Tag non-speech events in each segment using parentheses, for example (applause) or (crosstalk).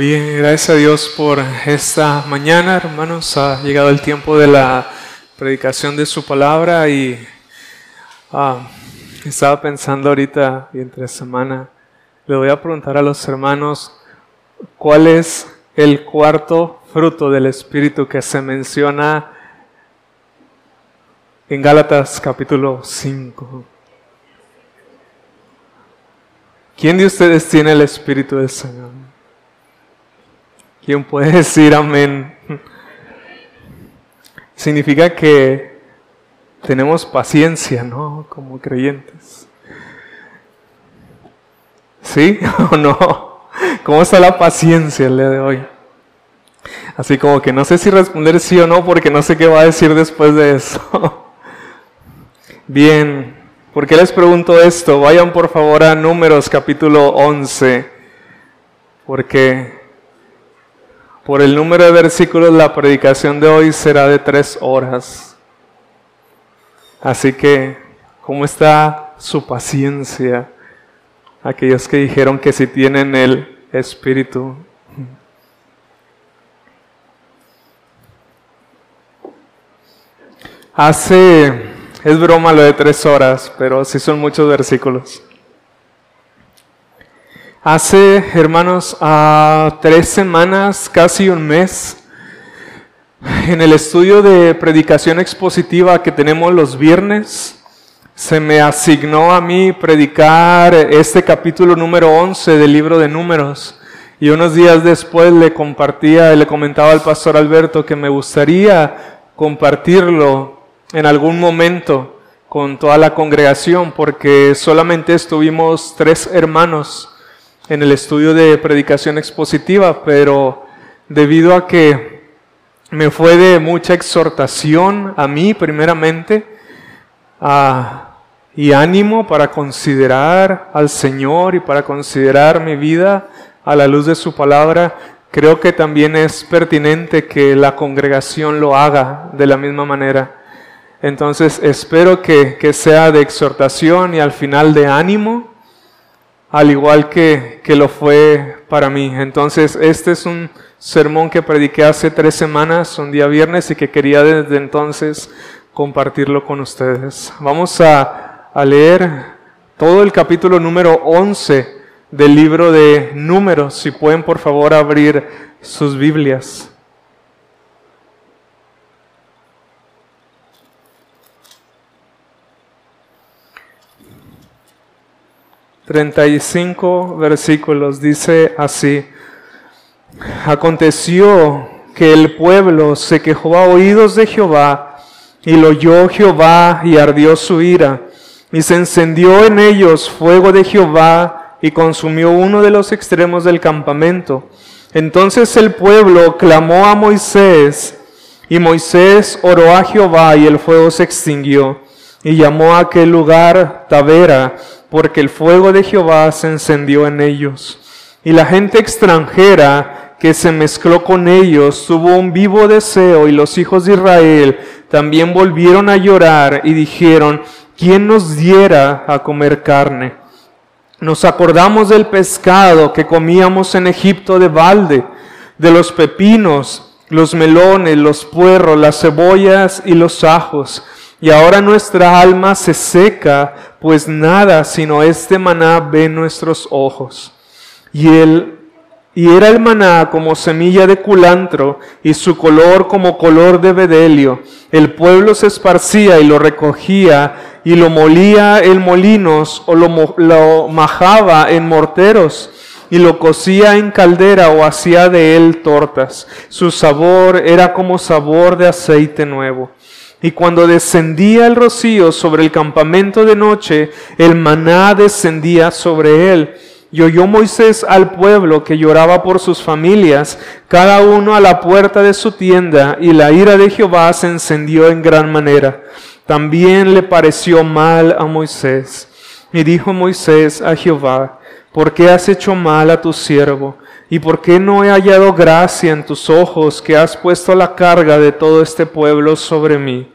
Bien, gracias a Dios por esta mañana, hermanos. Ha llegado el tiempo de la predicación de su palabra y ah, estaba pensando ahorita y entre semana, le voy a preguntar a los hermanos cuál es el cuarto fruto del Espíritu que se menciona en Gálatas capítulo 5. ¿Quién de ustedes tiene el Espíritu del Señor? ¿Quién puede (laughs) decir amén? Significa que tenemos paciencia, ¿no? Como creyentes. ¿Sí (laughs) o no? ¿Cómo está la paciencia el día de hoy? Así como que no sé si responder sí o no porque no sé qué va a decir después de eso. (laughs) Bien, ¿por qué les pregunto esto? Vayan por favor a Números capítulo 11, porque por el número de versículos, la predicación de hoy será de tres horas. Así que, ¿cómo está su paciencia? Aquellos que dijeron que si tienen el Espíritu. Hace, es broma lo de tres horas, pero sí son muchos versículos. Hace, hermanos, a tres semanas, casi un mes, en el estudio de predicación expositiva que tenemos los viernes, se me asignó a mí predicar este capítulo número 11 del libro de números. Y unos días después le compartía, le comentaba al pastor Alberto que me gustaría compartirlo en algún momento con toda la congregación, porque solamente estuvimos tres hermanos en el estudio de predicación expositiva, pero debido a que me fue de mucha exhortación a mí primeramente y ánimo para considerar al Señor y para considerar mi vida a la luz de su palabra, creo que también es pertinente que la congregación lo haga de la misma manera. Entonces espero que, que sea de exhortación y al final de ánimo al igual que, que lo fue para mí. Entonces, este es un sermón que prediqué hace tres semanas, un día viernes, y que quería desde entonces compartirlo con ustedes. Vamos a, a leer todo el capítulo número 11 del libro de números. Si pueden, por favor, abrir sus Biblias. 35 versículos dice así, aconteció que el pueblo se quejó a oídos de Jehová y lo oyó Jehová y ardió su ira y se encendió en ellos fuego de Jehová y consumió uno de los extremos del campamento. Entonces el pueblo clamó a Moisés y Moisés oró a Jehová y el fuego se extinguió y llamó a aquel lugar Tavera porque el fuego de Jehová se encendió en ellos. Y la gente extranjera que se mezcló con ellos tuvo un vivo deseo y los hijos de Israel también volvieron a llorar y dijeron, ¿quién nos diera a comer carne? Nos acordamos del pescado que comíamos en Egipto de balde, de los pepinos, los melones, los puerros, las cebollas y los ajos y ahora nuestra alma se seca, pues nada sino este maná ve nuestros ojos. Y él y era el maná como semilla de culantro y su color como color de bedelio. El pueblo se esparcía y lo recogía y lo molía en molinos o lo, lo majaba en morteros y lo cocía en caldera o hacía de él tortas. Su sabor era como sabor de aceite nuevo. Y cuando descendía el rocío sobre el campamento de noche, el maná descendía sobre él. Y oyó Moisés al pueblo que lloraba por sus familias, cada uno a la puerta de su tienda, y la ira de Jehová se encendió en gran manera. También le pareció mal a Moisés. Y dijo Moisés a Jehová, ¿por qué has hecho mal a tu siervo? ¿Y por qué no he hallado gracia en tus ojos que has puesto la carga de todo este pueblo sobre mí?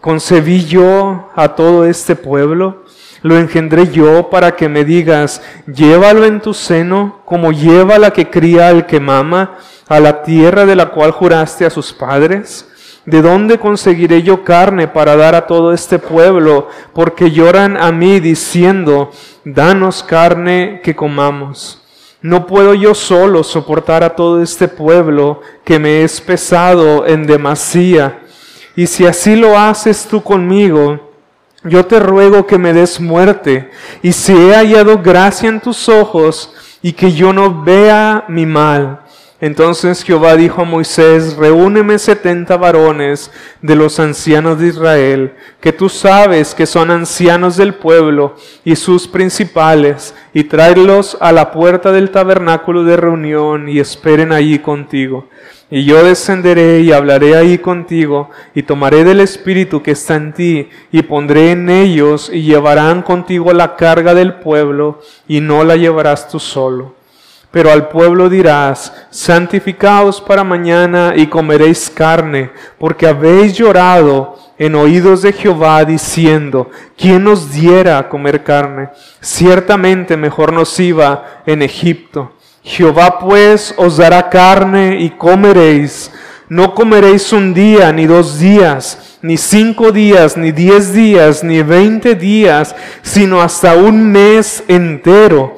¿Concebí yo a todo este pueblo? lo engendré yo para que me digas, llévalo en tu seno, como lleva la que cría al que mama, a la tierra de la cual juraste a sus padres? ¿De dónde conseguiré yo carne para dar a todo este pueblo? Porque lloran a mí diciendo, danos carne que comamos. No puedo yo solo soportar a todo este pueblo que me es pesado en demasía. Y si así lo haces tú conmigo, yo te ruego que me des muerte, y si he hallado gracia en tus ojos, y que yo no vea mi mal. Entonces Jehová dijo a Moisés, reúneme setenta varones de los ancianos de Israel, que tú sabes que son ancianos del pueblo y sus principales, y tráelos a la puerta del tabernáculo de reunión y esperen allí contigo. Y yo descenderé y hablaré ahí contigo, y tomaré del Espíritu que está en ti, y pondré en ellos, y llevarán contigo la carga del pueblo, y no la llevarás tú solo pero al pueblo dirás, santificaos para mañana y comeréis carne, porque habéis llorado en oídos de Jehová diciendo, ¿quién nos diera a comer carne? Ciertamente mejor nos iba en Egipto. Jehová pues os dará carne y comeréis. No comeréis un día, ni dos días, ni cinco días, ni diez días, ni veinte días, sino hasta un mes entero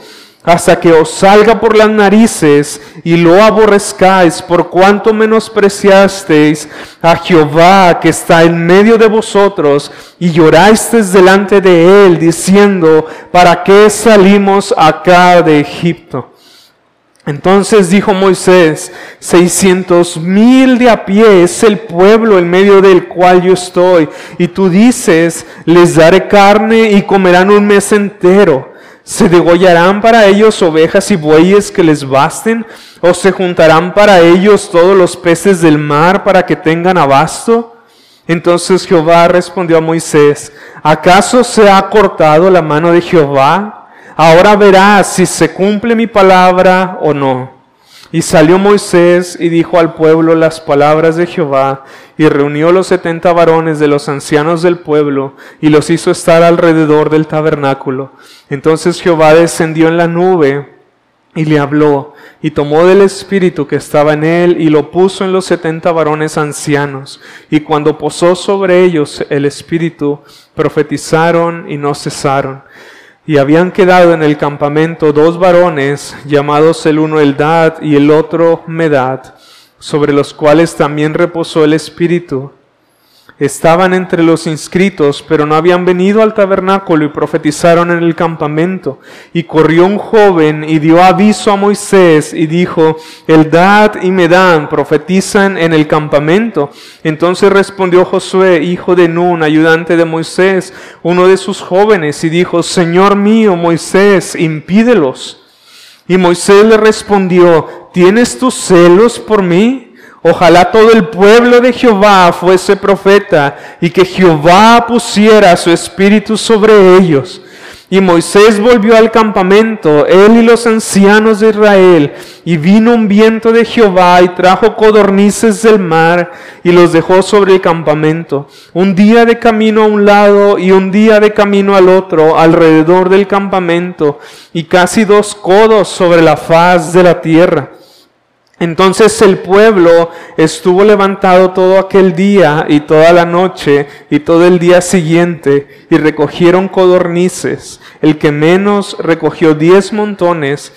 hasta que os salga por las narices y lo aborrezcáis por cuanto menospreciasteis a Jehová que está en medio de vosotros y llorasteis delante de él diciendo, ¿para qué salimos acá de Egipto? Entonces dijo Moisés, seiscientos mil de a pie es el pueblo en medio del cual yo estoy. Y tú dices, les daré carne y comerán un mes entero. ¿Se degollarán para ellos ovejas y bueyes que les basten? ¿O se juntarán para ellos todos los peces del mar para que tengan abasto? Entonces Jehová respondió a Moisés, ¿acaso se ha cortado la mano de Jehová? Ahora verás si se cumple mi palabra o no. Y salió Moisés y dijo al pueblo las palabras de Jehová, y reunió los setenta varones de los ancianos del pueblo, y los hizo estar alrededor del tabernáculo. Entonces Jehová descendió en la nube y le habló, y tomó del espíritu que estaba en él, y lo puso en los setenta varones ancianos. Y cuando posó sobre ellos el espíritu, profetizaron y no cesaron. Y habían quedado en el campamento dos varones, llamados el uno Eldad y el otro Medad, sobre los cuales también reposó el Espíritu estaban entre los inscritos, pero no habían venido al tabernáculo y profetizaron en el campamento. Y corrió un joven y dio aviso a Moisés y dijo, Eldad y Medán profetizan en el campamento. Entonces respondió Josué, hijo de Nun, ayudante de Moisés, uno de sus jóvenes, y dijo, Señor mío, Moisés, impídelos. Y Moisés le respondió, ¿tienes tus celos por mí? Ojalá todo el pueblo de Jehová fuese profeta y que Jehová pusiera su espíritu sobre ellos. Y Moisés volvió al campamento, él y los ancianos de Israel, y vino un viento de Jehová y trajo codornices del mar y los dejó sobre el campamento, un día de camino a un lado y un día de camino al otro, alrededor del campamento, y casi dos codos sobre la faz de la tierra. Entonces el pueblo estuvo levantado todo aquel día y toda la noche y todo el día siguiente y recogieron codornices. El que menos recogió diez montones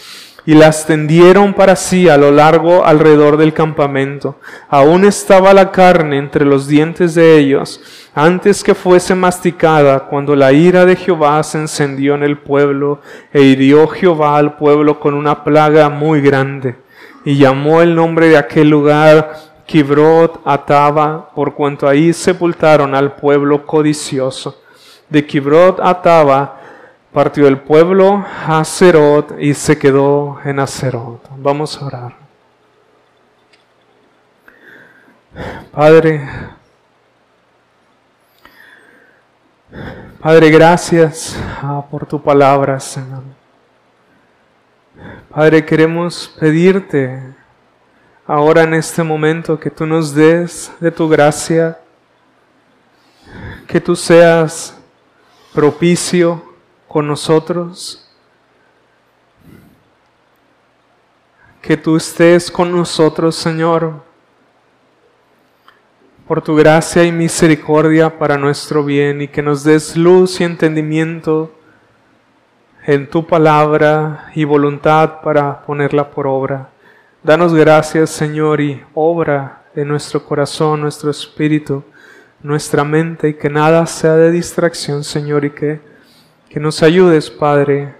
y las tendieron para sí a lo largo alrededor del campamento. Aún estaba la carne entre los dientes de ellos antes que fuese masticada cuando la ira de Jehová se encendió en el pueblo e hirió Jehová al pueblo con una plaga muy grande y llamó el nombre de aquel lugar Kibrot Ataba, por cuanto ahí sepultaron al pueblo codicioso. De Kibrot Ataba partió el pueblo a Acerot y se quedó en Acerot. Vamos a orar. Padre, Padre, gracias ah, por tu palabra, Señor. Padre, queremos pedirte ahora en este momento que tú nos des de tu gracia, que tú seas propicio con nosotros. Que tú estés con nosotros, Señor, por tu gracia y misericordia para nuestro bien y que nos des luz y entendimiento en tu palabra y voluntad para ponerla por obra. Danos gracias, Señor, y obra en nuestro corazón, nuestro espíritu, nuestra mente, y que nada sea de distracción, Señor, y que, que nos ayudes, Padre,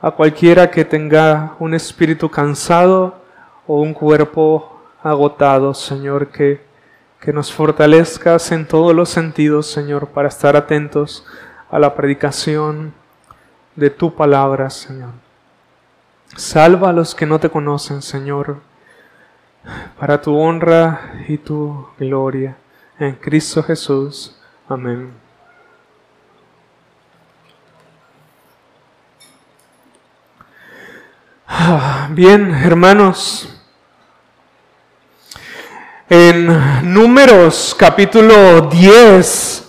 a cualquiera que tenga un espíritu cansado o un cuerpo agotado, Señor, que, que nos fortalezcas en todos los sentidos, Señor, para estar atentos a la predicación de tu palabra, Señor. Salva a los que no te conocen, Señor, para tu honra y tu gloria. En Cristo Jesús. Amén. Bien, hermanos, en Números capítulo 10,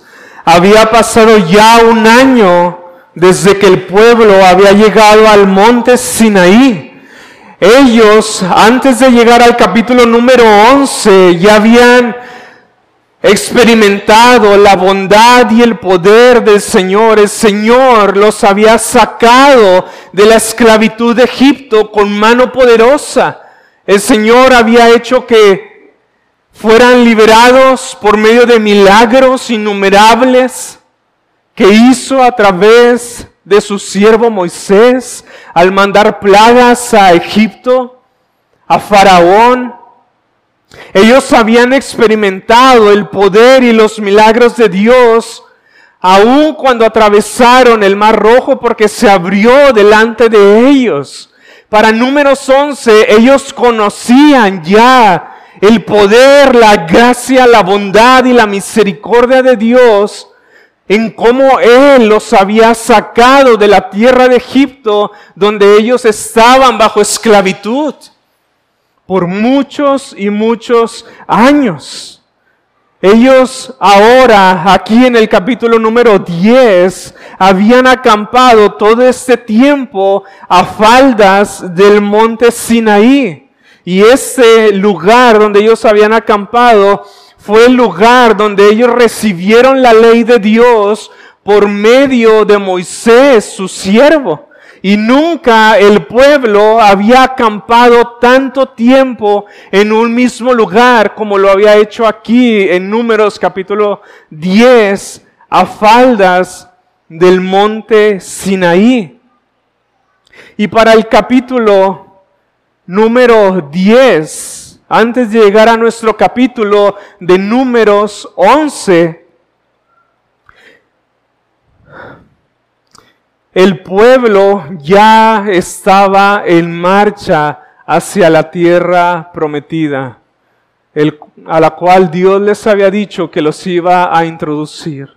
había pasado ya un año desde que el pueblo había llegado al monte Sinaí. Ellos, antes de llegar al capítulo número 11, ya habían experimentado la bondad y el poder del Señor. El Señor los había sacado de la esclavitud de Egipto con mano poderosa. El Señor había hecho que fueran liberados por medio de milagros innumerables que hizo a través de su siervo Moisés al mandar plagas a Egipto, a Faraón. Ellos habían experimentado el poder y los milagros de Dios aun cuando atravesaron el mar rojo porque se abrió delante de ellos. Para números 11, ellos conocían ya el poder, la gracia, la bondad y la misericordia de Dios en cómo Él los había sacado de la tierra de Egipto, donde ellos estaban bajo esclavitud por muchos y muchos años. Ellos ahora, aquí en el capítulo número 10, habían acampado todo este tiempo a faldas del monte Sinaí. Y ese lugar donde ellos habían acampado fue el lugar donde ellos recibieron la ley de Dios por medio de Moisés, su siervo. Y nunca el pueblo había acampado tanto tiempo en un mismo lugar como lo había hecho aquí en Números capítulo 10 a faldas del monte Sinaí. Y para el capítulo número 10, antes de llegar a nuestro capítulo de números 11, el pueblo ya estaba en marcha hacia la tierra prometida, a la cual Dios les había dicho que los iba a introducir.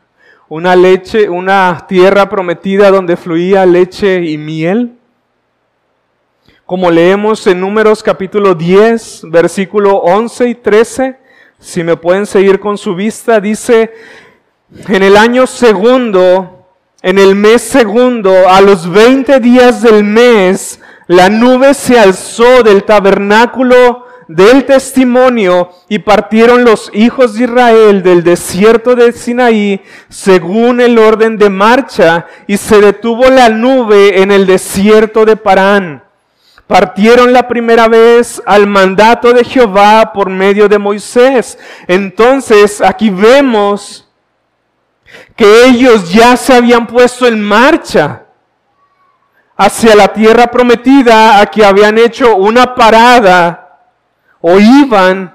Una leche, una tierra prometida donde fluía leche y miel como leemos en Números capítulo 10, versículo 11 y 13, si me pueden seguir con su vista, dice, en el año segundo, en el mes segundo, a los 20 días del mes, la nube se alzó del tabernáculo del testimonio y partieron los hijos de Israel del desierto de Sinaí según el orden de marcha y se detuvo la nube en el desierto de Parán partieron la primera vez al mandato de Jehová por medio de Moisés. Entonces aquí vemos que ellos ya se habían puesto en marcha hacia la tierra prometida, a que habían hecho una parada o iban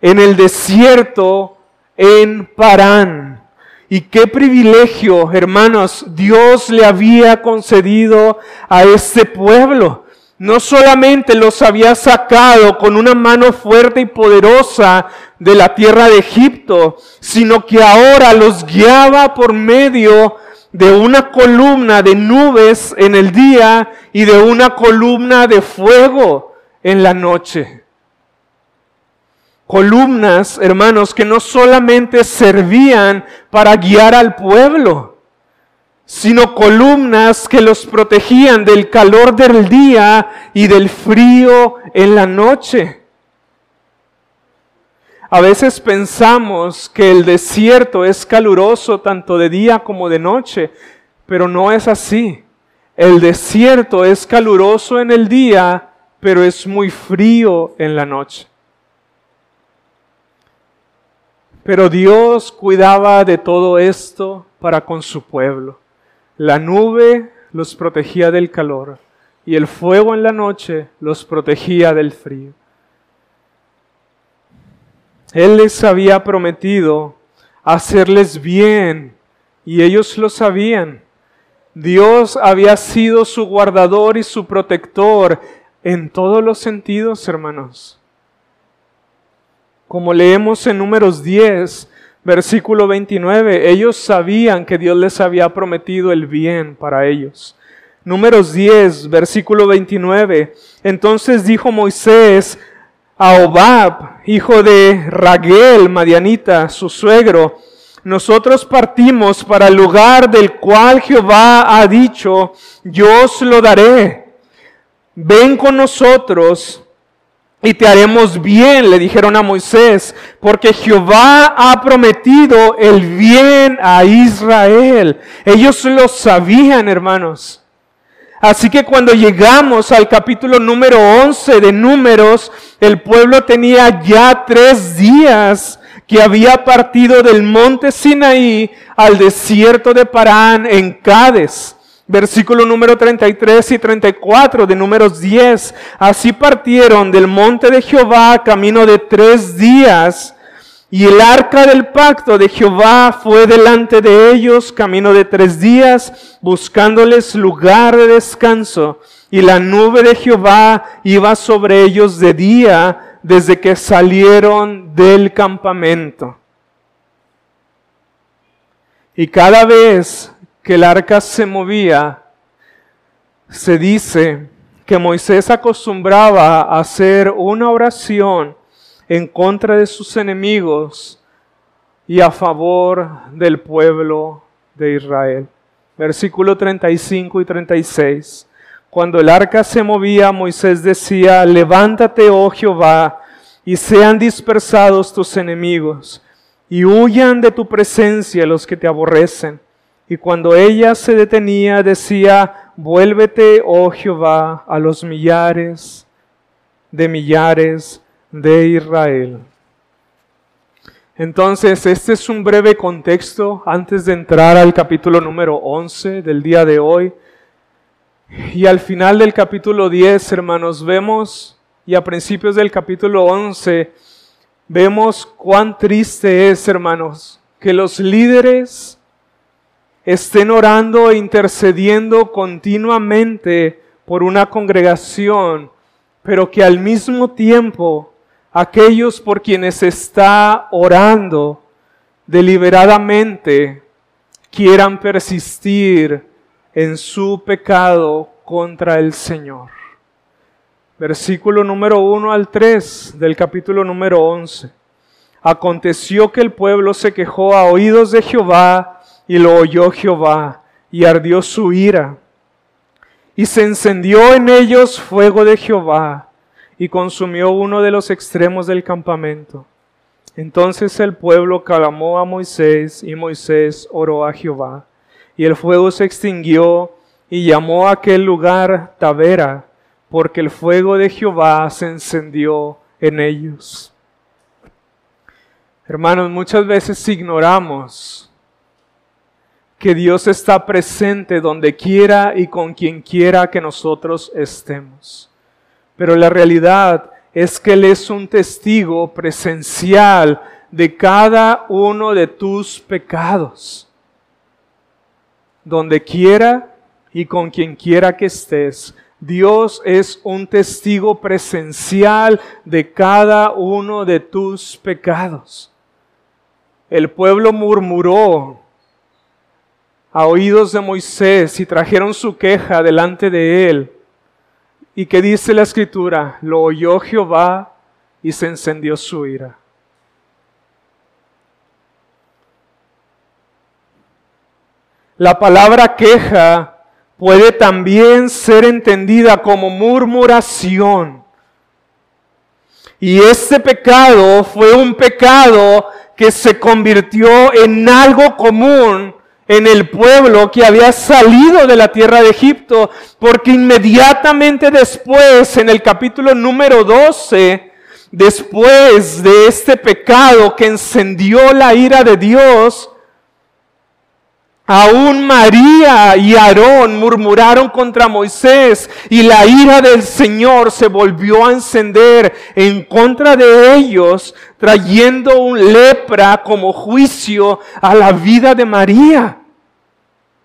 en el desierto en Parán. Y qué privilegio, hermanos, Dios le había concedido a este pueblo. No solamente los había sacado con una mano fuerte y poderosa de la tierra de Egipto, sino que ahora los guiaba por medio de una columna de nubes en el día y de una columna de fuego en la noche. Columnas, hermanos, que no solamente servían para guiar al pueblo, sino columnas que los protegían del calor del día y del frío en la noche. A veces pensamos que el desierto es caluroso tanto de día como de noche, pero no es así. El desierto es caluroso en el día, pero es muy frío en la noche. Pero Dios cuidaba de todo esto para con su pueblo. La nube los protegía del calor y el fuego en la noche los protegía del frío. Él les había prometido hacerles bien y ellos lo sabían. Dios había sido su guardador y su protector en todos los sentidos, hermanos. Como leemos en números 10, versículo 29, ellos sabían que Dios les había prometido el bien para ellos. Números 10, versículo 29, entonces dijo Moisés, a Obab, hijo de Raguel, Madianita, su suegro, nosotros partimos para el lugar del cual Jehová ha dicho, yo os lo daré. Ven con nosotros y te haremos bien, le dijeron a Moisés, porque Jehová ha prometido el bien a Israel. Ellos lo sabían, hermanos. Así que cuando llegamos al capítulo número 11 de números, el pueblo tenía ya tres días que había partido del monte Sinaí al desierto de Parán en Cádiz. Versículo número 33 y 34 de números 10. Así partieron del monte de Jehová camino de tres días y el arca del pacto de Jehová fue delante de ellos camino de tres días, buscándoles lugar de descanso. Y la nube de Jehová iba sobre ellos de día desde que salieron del campamento. Y cada vez que el arca se movía, se dice que Moisés acostumbraba a hacer una oración en contra de sus enemigos y a favor del pueblo de Israel. Versículo 35 y 36. Cuando el arca se movía, Moisés decía, levántate, oh Jehová, y sean dispersados tus enemigos, y huyan de tu presencia los que te aborrecen. Y cuando ella se detenía, decía, vuélvete, oh Jehová, a los millares de millares de Israel. Entonces, este es un breve contexto antes de entrar al capítulo número 11 del día de hoy. Y al final del capítulo 10, hermanos, vemos, y a principios del capítulo 11, vemos cuán triste es, hermanos, que los líderes estén orando e intercediendo continuamente por una congregación, pero que al mismo tiempo aquellos por quienes está orando deliberadamente quieran persistir en su pecado contra el Señor. Versículo número 1 al 3 del capítulo número 11. Aconteció que el pueblo se quejó a oídos de Jehová y lo oyó Jehová y ardió su ira. Y se encendió en ellos fuego de Jehová y consumió uno de los extremos del campamento. Entonces el pueblo clamó a Moisés y Moisés oró a Jehová. Y el fuego se extinguió y llamó a aquel lugar Tavera, porque el fuego de Jehová se encendió en ellos. Hermanos, muchas veces ignoramos que Dios está presente donde quiera y con quien quiera que nosotros estemos. Pero la realidad es que Él es un testigo presencial de cada uno de tus pecados. Donde quiera y con quien quiera que estés, Dios es un testigo presencial de cada uno de tus pecados. El pueblo murmuró a oídos de Moisés y trajeron su queja delante de él. ¿Y qué dice la escritura? Lo oyó Jehová y se encendió su ira. La palabra queja puede también ser entendida como murmuración. Y este pecado fue un pecado que se convirtió en algo común en el pueblo que había salido de la tierra de Egipto, porque inmediatamente después, en el capítulo número 12, después de este pecado que encendió la ira de Dios, Aún María y Aarón murmuraron contra Moisés y la ira del Señor se volvió a encender en contra de ellos, trayendo un lepra como juicio a la vida de María.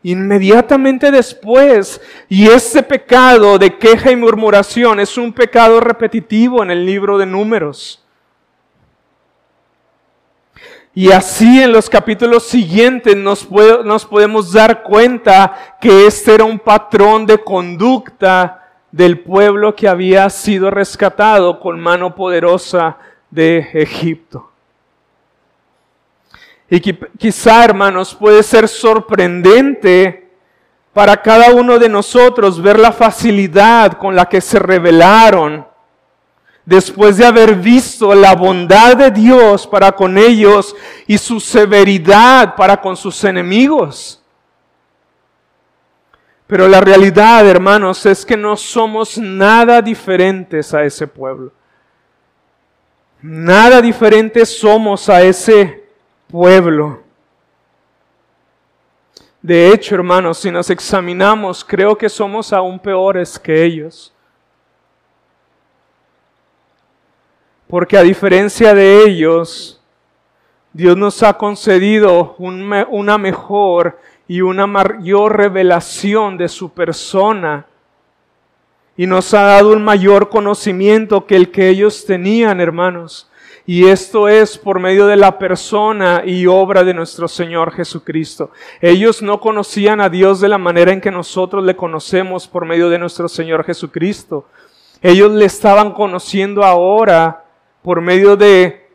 Inmediatamente después, y ese pecado de queja y murmuración es un pecado repetitivo en el libro de números. Y así en los capítulos siguientes nos, podemos dar cuenta que este era un patrón de conducta del pueblo que había sido rescatado con mano poderosa de Egipto. Y quizá, hermanos, puede ser sorprendente para cada uno de nosotros ver la facilidad con la que se rebelaron después de haber visto la bondad de Dios para con ellos y su severidad para con sus enemigos. Pero la realidad, hermanos, es que no somos nada diferentes a ese pueblo. Nada diferentes somos a ese pueblo. De hecho, hermanos, si nos examinamos, creo que somos aún peores que ellos. Porque a diferencia de ellos, Dios nos ha concedido una mejor y una mayor revelación de su persona. Y nos ha dado un mayor conocimiento que el que ellos tenían, hermanos. Y esto es por medio de la persona y obra de nuestro Señor Jesucristo. Ellos no conocían a Dios de la manera en que nosotros le conocemos por medio de nuestro Señor Jesucristo. Ellos le estaban conociendo ahora por medio de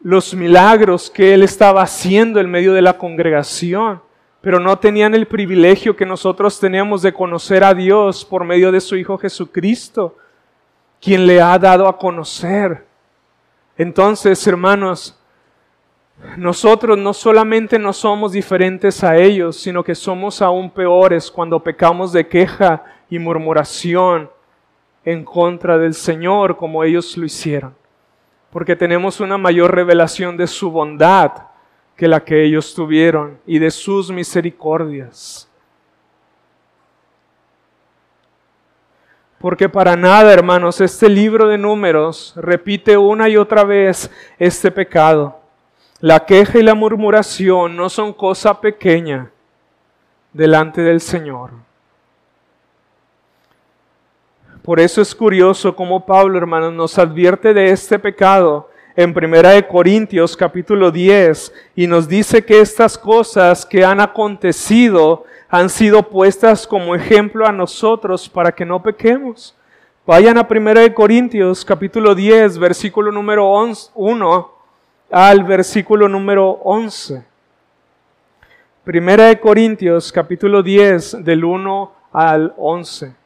los milagros que él estaba haciendo en medio de la congregación, pero no tenían el privilegio que nosotros tenemos de conocer a Dios por medio de su Hijo Jesucristo, quien le ha dado a conocer. Entonces, hermanos, nosotros no solamente no somos diferentes a ellos, sino que somos aún peores cuando pecamos de queja y murmuración en contra del Señor como ellos lo hicieron. Porque tenemos una mayor revelación de su bondad que la que ellos tuvieron y de sus misericordias. Porque para nada, hermanos, este libro de números repite una y otra vez este pecado. La queja y la murmuración no son cosa pequeña delante del Señor. Por eso es curioso cómo Pablo, hermanos, nos advierte de este pecado en Primera de Corintios capítulo 10 y nos dice que estas cosas que han acontecido han sido puestas como ejemplo a nosotros para que no pequemos. Vayan a Primera de Corintios capítulo 10, versículo número 1 al versículo número 11. Primera de Corintios capítulo 10 del 1 al 11.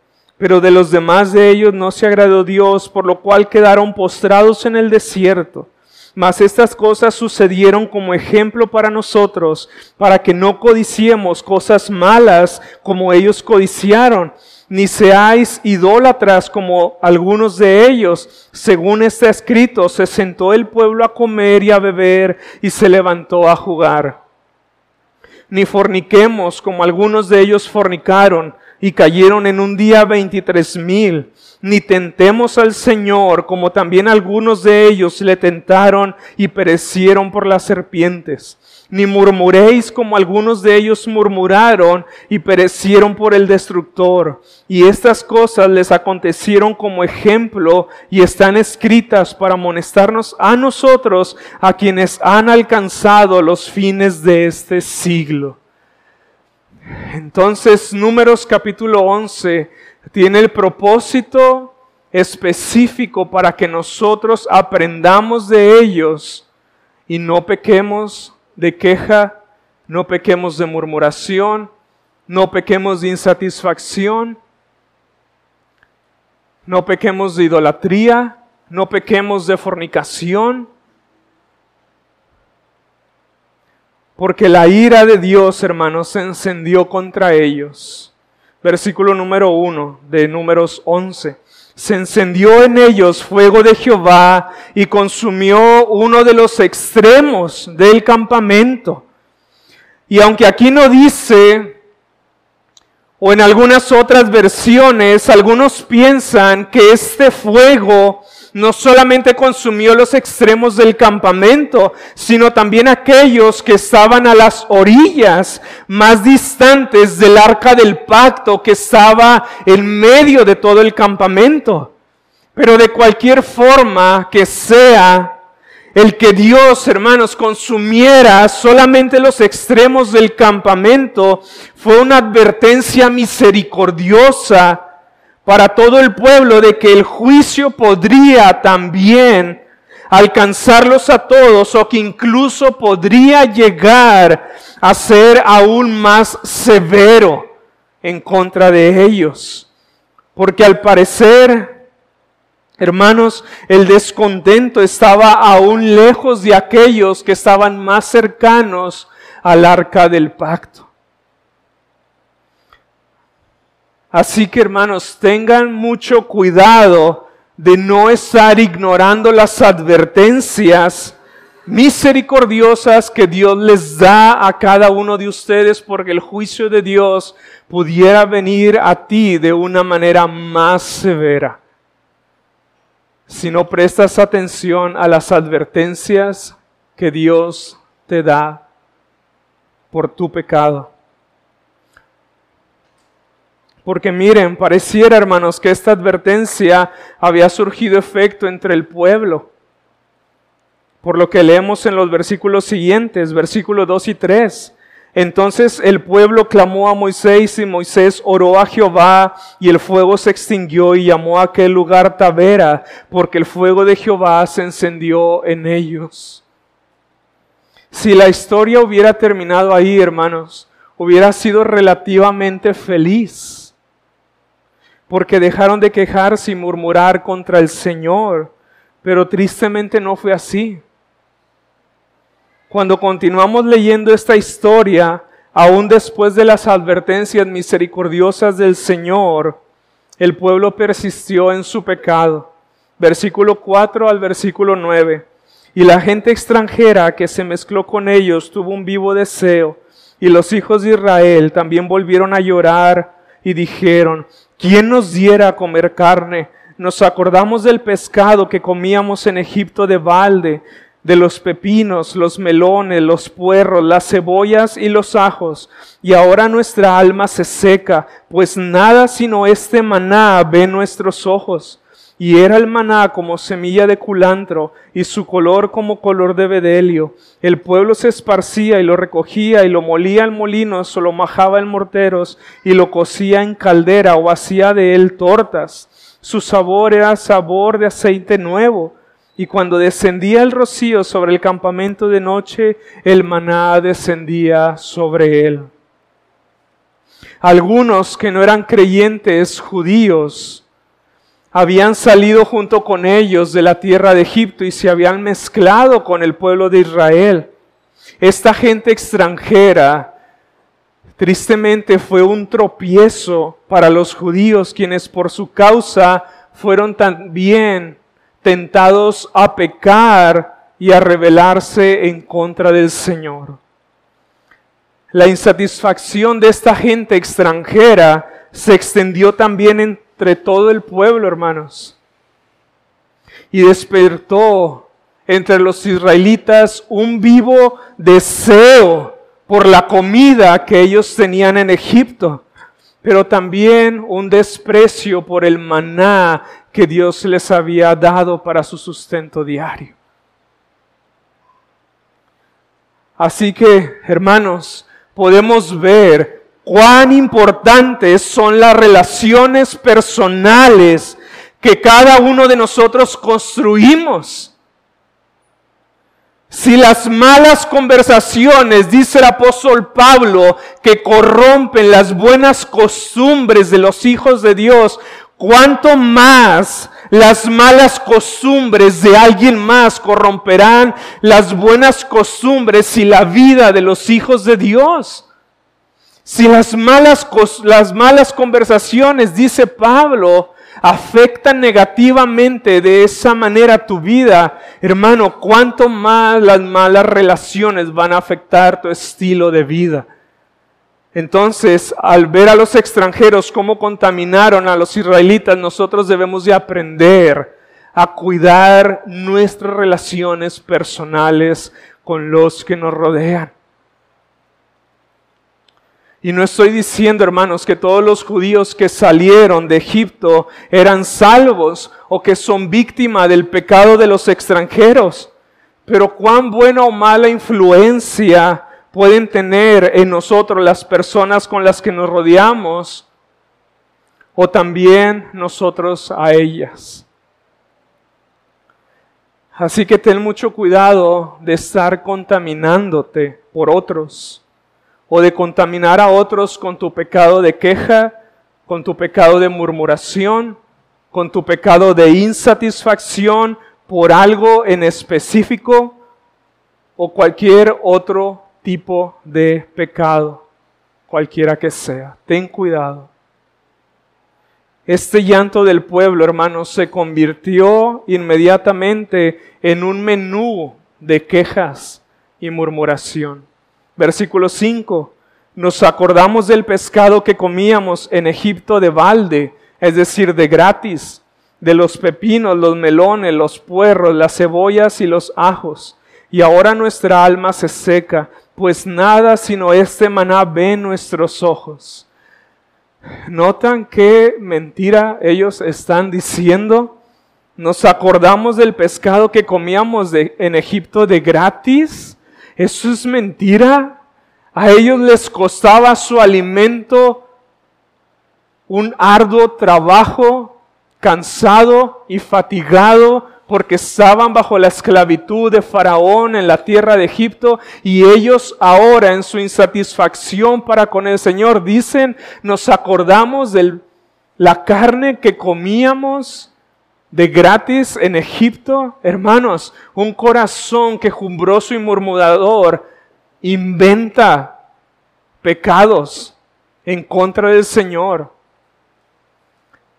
Pero de los demás de ellos no se agradó Dios, por lo cual quedaron postrados en el desierto. Mas estas cosas sucedieron como ejemplo para nosotros, para que no codiciemos cosas malas como ellos codiciaron, ni seáis idólatras como algunos de ellos. Según está escrito, se sentó el pueblo a comer y a beber y se levantó a jugar. ni forniquemos como algunos de ellos fornicaron y cayeron en un día veintitrés mil, ni tentemos al Señor como también algunos de ellos le tentaron y perecieron por las serpientes ni murmuréis como algunos de ellos murmuraron y perecieron por el destructor. Y estas cosas les acontecieron como ejemplo y están escritas para amonestarnos a nosotros, a quienes han alcanzado los fines de este siglo. Entonces, Números capítulo 11 tiene el propósito específico para que nosotros aprendamos de ellos y no pequemos de queja, no pequemos de murmuración, no pequemos de insatisfacción, no pequemos de idolatría, no pequemos de fornicación, porque la ira de Dios, hermanos, se encendió contra ellos. Versículo número 1 de números 11 se encendió en ellos fuego de Jehová y consumió uno de los extremos del campamento. Y aunque aquí no dice, o en algunas otras versiones, algunos piensan que este fuego no solamente consumió los extremos del campamento, sino también aquellos que estaban a las orillas más distantes del arca del pacto que estaba en medio de todo el campamento. Pero de cualquier forma que sea, el que Dios, hermanos, consumiera solamente los extremos del campamento fue una advertencia misericordiosa para todo el pueblo de que el juicio podría también alcanzarlos a todos o que incluso podría llegar a ser aún más severo en contra de ellos. Porque al parecer, hermanos, el descontento estaba aún lejos de aquellos que estaban más cercanos al arca del pacto. Así que hermanos, tengan mucho cuidado de no estar ignorando las advertencias misericordiosas que Dios les da a cada uno de ustedes porque el juicio de Dios pudiera venir a ti de una manera más severa. Si no prestas atención a las advertencias que Dios te da por tu pecado. Porque miren, pareciera, hermanos, que esta advertencia había surgido efecto entre el pueblo. Por lo que leemos en los versículos siguientes, versículos 2 y 3. Entonces el pueblo clamó a Moisés y Moisés oró a Jehová y el fuego se extinguió y llamó a aquel lugar Tavera porque el fuego de Jehová se encendió en ellos. Si la historia hubiera terminado ahí, hermanos, hubiera sido relativamente feliz porque dejaron de quejarse y murmurar contra el Señor. Pero tristemente no fue así. Cuando continuamos leyendo esta historia, aún después de las advertencias misericordiosas del Señor, el pueblo persistió en su pecado. Versículo 4 al versículo 9. Y la gente extranjera que se mezcló con ellos tuvo un vivo deseo, y los hijos de Israel también volvieron a llorar y dijeron, ¿quién nos diera a comer carne? Nos acordamos del pescado que comíamos en Egipto de balde, de los pepinos, los melones, los puerros, las cebollas y los ajos. Y ahora nuestra alma se seca, pues nada sino este maná ve nuestros ojos. Y era el maná como semilla de culantro, y su color como color de bedelio. El pueblo se esparcía y lo recogía, y lo molía en molinos, o lo majaba en morteros, y lo cocía en caldera, o hacía de él tortas. Su sabor era sabor de aceite nuevo. Y cuando descendía el rocío sobre el campamento de noche, el maná descendía sobre él. Algunos que no eran creyentes judíos, habían salido junto con ellos de la tierra de Egipto y se habían mezclado con el pueblo de Israel. Esta gente extranjera tristemente fue un tropiezo para los judíos quienes por su causa fueron también tentados a pecar y a rebelarse en contra del Señor. La insatisfacción de esta gente extranjera se extendió también entre todo el pueblo, hermanos. Y despertó entre los israelitas un vivo deseo por la comida que ellos tenían en Egipto, pero también un desprecio por el maná que Dios les había dado para su sustento diario. Así que, hermanos, podemos ver cuán importantes son las relaciones personales que cada uno de nosotros construimos. Si las malas conversaciones, dice el apóstol Pablo, que corrompen las buenas costumbres de los hijos de Dios, cuánto más las malas costumbres de alguien más corromperán las buenas costumbres y la vida de los hijos de Dios. Si las malas, las malas conversaciones, dice Pablo, afectan negativamente de esa manera tu vida, hermano, cuánto más las malas relaciones van a afectar tu estilo de vida. Entonces, al ver a los extranjeros cómo contaminaron a los israelitas, nosotros debemos de aprender a cuidar nuestras relaciones personales con los que nos rodean. Y no estoy diciendo, hermanos, que todos los judíos que salieron de Egipto eran salvos o que son víctimas del pecado de los extranjeros. Pero cuán buena o mala influencia pueden tener en nosotros las personas con las que nos rodeamos o también nosotros a ellas. Así que ten mucho cuidado de estar contaminándote por otros o de contaminar a otros con tu pecado de queja, con tu pecado de murmuración, con tu pecado de insatisfacción por algo en específico o cualquier otro tipo de pecado, cualquiera que sea. Ten cuidado. Este llanto del pueblo, hermanos, se convirtió inmediatamente en un menú de quejas y murmuración. Versículo 5. Nos acordamos del pescado que comíamos en Egipto de balde, es decir, de gratis, de los pepinos, los melones, los puerros, las cebollas y los ajos. Y ahora nuestra alma se seca pues nada sino este maná ven nuestros ojos. ¿Notan qué mentira ellos están diciendo? Nos acordamos del pescado que comíamos en Egipto de gratis. Eso es mentira. A ellos les costaba su alimento un arduo trabajo, cansado y fatigado porque estaban bajo la esclavitud de Faraón en la tierra de Egipto y ellos ahora en su insatisfacción para con el Señor dicen, nos acordamos de la carne que comíamos de gratis en Egipto. Hermanos, un corazón quejumbroso y murmurador inventa pecados en contra del Señor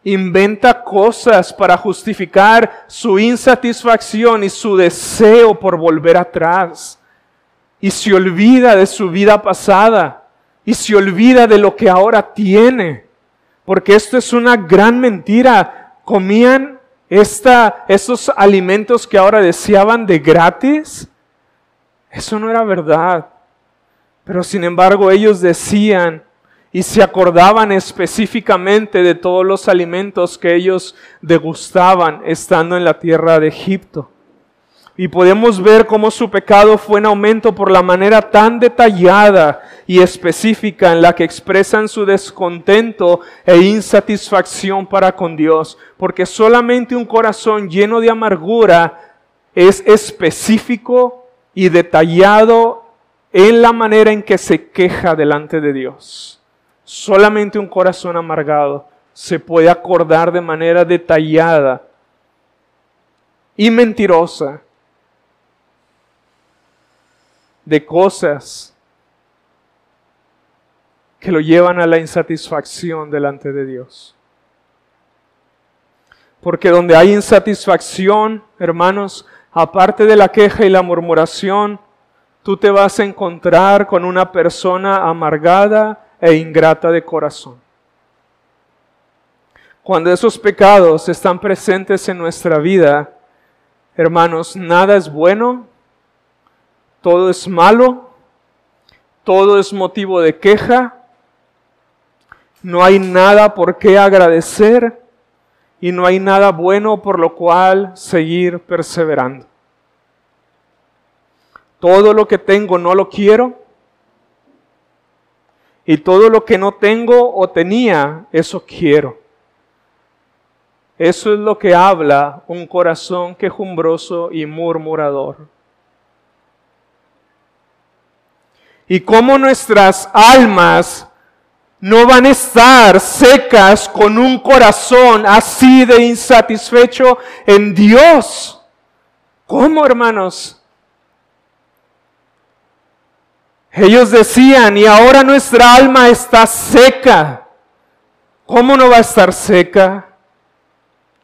inventa cosas para justificar su insatisfacción y su deseo por volver atrás. Y se olvida de su vida pasada y se olvida de lo que ahora tiene. Porque esto es una gran mentira. Comían estos alimentos que ahora deseaban de gratis. Eso no era verdad. Pero sin embargo ellos decían, y se acordaban específicamente de todos los alimentos que ellos degustaban estando en la tierra de Egipto. Y podemos ver cómo su pecado fue en aumento por la manera tan detallada y específica en la que expresan su descontento e insatisfacción para con Dios. Porque solamente un corazón lleno de amargura es específico y detallado en la manera en que se queja delante de Dios. Solamente un corazón amargado se puede acordar de manera detallada y mentirosa de cosas que lo llevan a la insatisfacción delante de Dios. Porque donde hay insatisfacción, hermanos, aparte de la queja y la murmuración, tú te vas a encontrar con una persona amargada e ingrata de corazón. Cuando esos pecados están presentes en nuestra vida, hermanos, nada es bueno, todo es malo, todo es motivo de queja, no hay nada por qué agradecer y no hay nada bueno por lo cual seguir perseverando. Todo lo que tengo no lo quiero y todo lo que no tengo o tenía, eso quiero. Eso es lo que habla un corazón quejumbroso y murmurador. Y cómo nuestras almas no van a estar secas con un corazón así de insatisfecho en Dios. ¿Cómo, hermanos? Ellos decían, y ahora nuestra alma está seca. ¿Cómo no va a estar seca?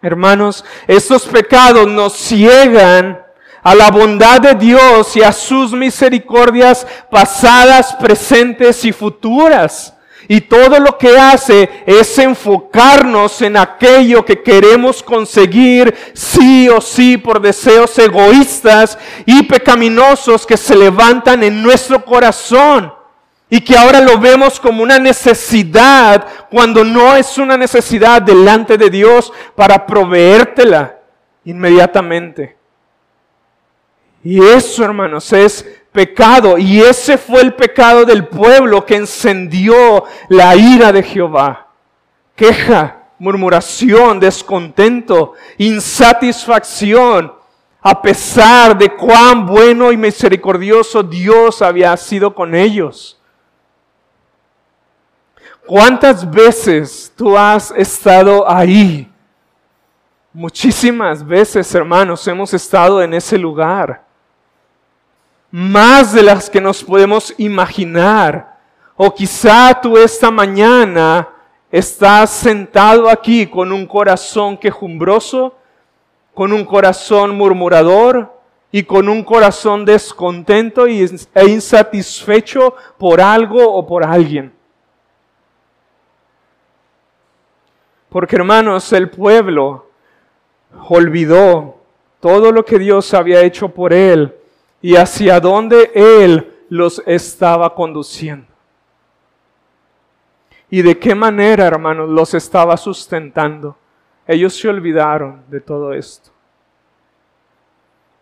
Hermanos, estos pecados nos ciegan a la bondad de Dios y a sus misericordias pasadas, presentes y futuras. Y todo lo que hace es enfocarnos en aquello que queremos conseguir sí o sí por deseos egoístas y pecaminosos que se levantan en nuestro corazón y que ahora lo vemos como una necesidad cuando no es una necesidad delante de Dios para proveértela inmediatamente. Y eso, hermanos, es pecado. Y ese fue el pecado del pueblo que encendió la ira de Jehová. Queja, murmuración, descontento, insatisfacción, a pesar de cuán bueno y misericordioso Dios había sido con ellos. ¿Cuántas veces tú has estado ahí? Muchísimas veces, hermanos, hemos estado en ese lugar. Más de las que nos podemos imaginar. O quizá tú esta mañana estás sentado aquí con un corazón quejumbroso, con un corazón murmurador y con un corazón descontento e insatisfecho por algo o por alguien. Porque hermanos, el pueblo olvidó todo lo que Dios había hecho por él y hacia dónde él los estaba conduciendo. Y de qué manera, hermanos, los estaba sustentando. Ellos se olvidaron de todo esto.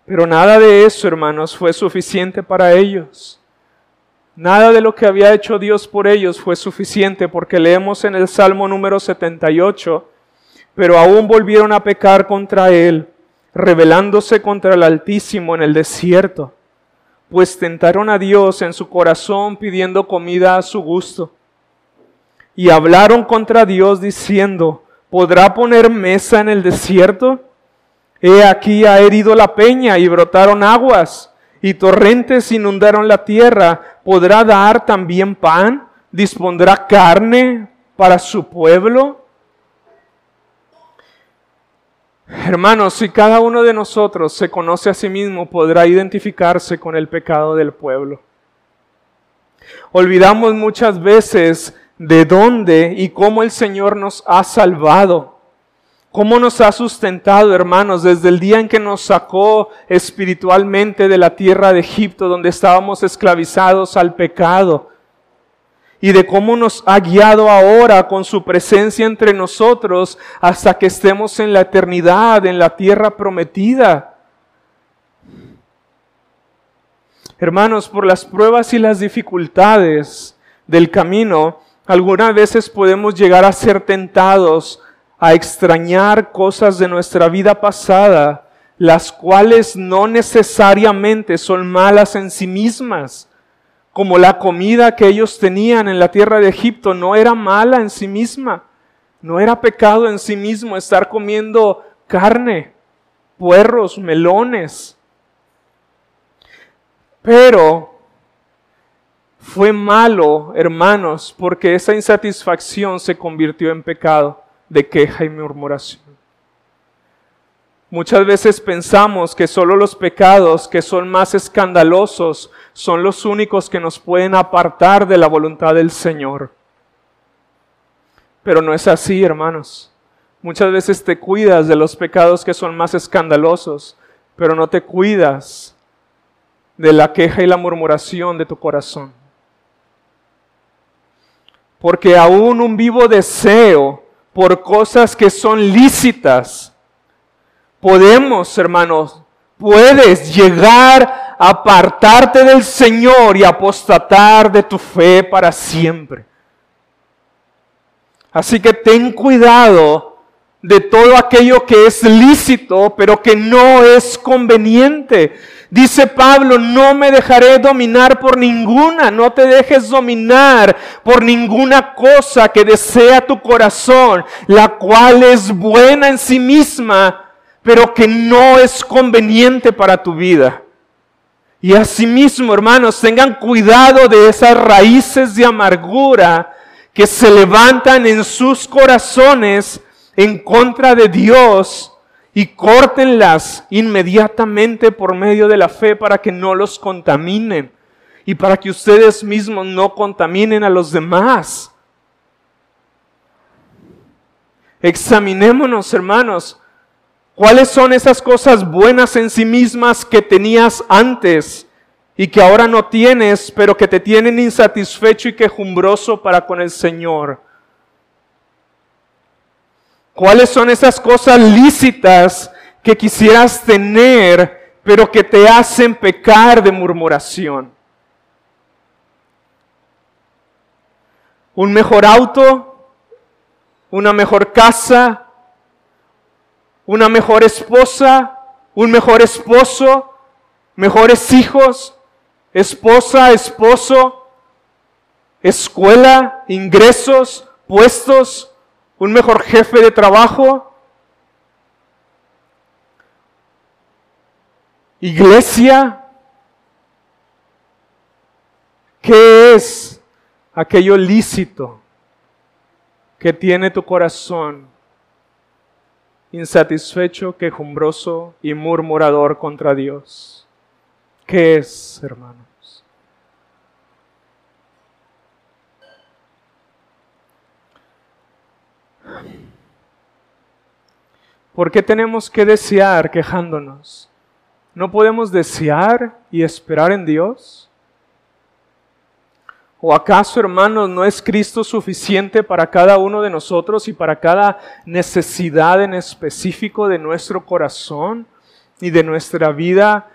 Pero nada de eso, hermanos, fue suficiente para ellos. Nada de lo que había hecho Dios por ellos fue suficiente porque leemos en el Salmo número 78, pero aún volvieron a pecar contra Él, rebelándose contra el Altísimo en el desierto, pues tentaron a Dios en su corazón pidiendo comida a su gusto. Y hablaron contra Dios diciendo, ¿podrá poner mesa en el desierto? He aquí ha herido la peña y brotaron aguas y torrentes inundaron la tierra, ¿podrá dar también pan? ¿Dispondrá carne para su pueblo? Hermanos, si cada uno de nosotros se conoce a sí mismo, podrá identificarse con el pecado del pueblo. Olvidamos muchas veces de dónde y cómo el Señor nos ha salvado cómo nos ha sustentado, hermanos, desde el día en que nos sacó espiritualmente de la tierra de Egipto, donde estábamos esclavizados al pecado, y de cómo nos ha guiado ahora con su presencia entre nosotros hasta que estemos en la eternidad, en la tierra prometida. Hermanos, por las pruebas y las dificultades del camino, algunas veces podemos llegar a ser tentados a extrañar cosas de nuestra vida pasada, las cuales no necesariamente son malas en sí mismas, como la comida que ellos tenían en la tierra de Egipto no era mala en sí misma, no era pecado en sí mismo estar comiendo carne, puerros, melones. Pero fue malo, hermanos, porque esa insatisfacción se convirtió en pecado de queja y murmuración. Muchas veces pensamos que solo los pecados que son más escandalosos son los únicos que nos pueden apartar de la voluntad del Señor. Pero no es así, hermanos. Muchas veces te cuidas de los pecados que son más escandalosos, pero no te cuidas de la queja y la murmuración de tu corazón. Porque aún un vivo deseo por cosas que son lícitas, podemos, hermanos, puedes llegar a apartarte del Señor y apostatar de tu fe para siempre. Así que ten cuidado de todo aquello que es lícito, pero que no es conveniente. Dice Pablo, no me dejaré dominar por ninguna, no te dejes dominar por ninguna cosa que desea tu corazón, la cual es buena en sí misma, pero que no es conveniente para tu vida. Y asimismo, hermanos, tengan cuidado de esas raíces de amargura que se levantan en sus corazones en contra de Dios y córtenlas inmediatamente por medio de la fe para que no los contaminen y para que ustedes mismos no contaminen a los demás. Examinémonos, hermanos, ¿Cuáles son esas cosas buenas en sí mismas que tenías antes y que ahora no tienes, pero que te tienen insatisfecho y quejumbroso para con el Señor? ¿Cuáles son esas cosas lícitas que quisieras tener, pero que te hacen pecar de murmuración? ¿Un mejor auto? ¿Una mejor casa? Una mejor esposa, un mejor esposo, mejores hijos, esposa, esposo, escuela, ingresos, puestos, un mejor jefe de trabajo, iglesia. ¿Qué es aquello lícito que tiene tu corazón insatisfecho, quejumbroso y murmurador contra Dios. ¿Qué es, hermanos? ¿Por qué tenemos que desear quejándonos? ¿No podemos desear y esperar en Dios? ¿O acaso, hermanos, no es Cristo suficiente para cada uno de nosotros y para cada necesidad en específico de nuestro corazón y de nuestra vida,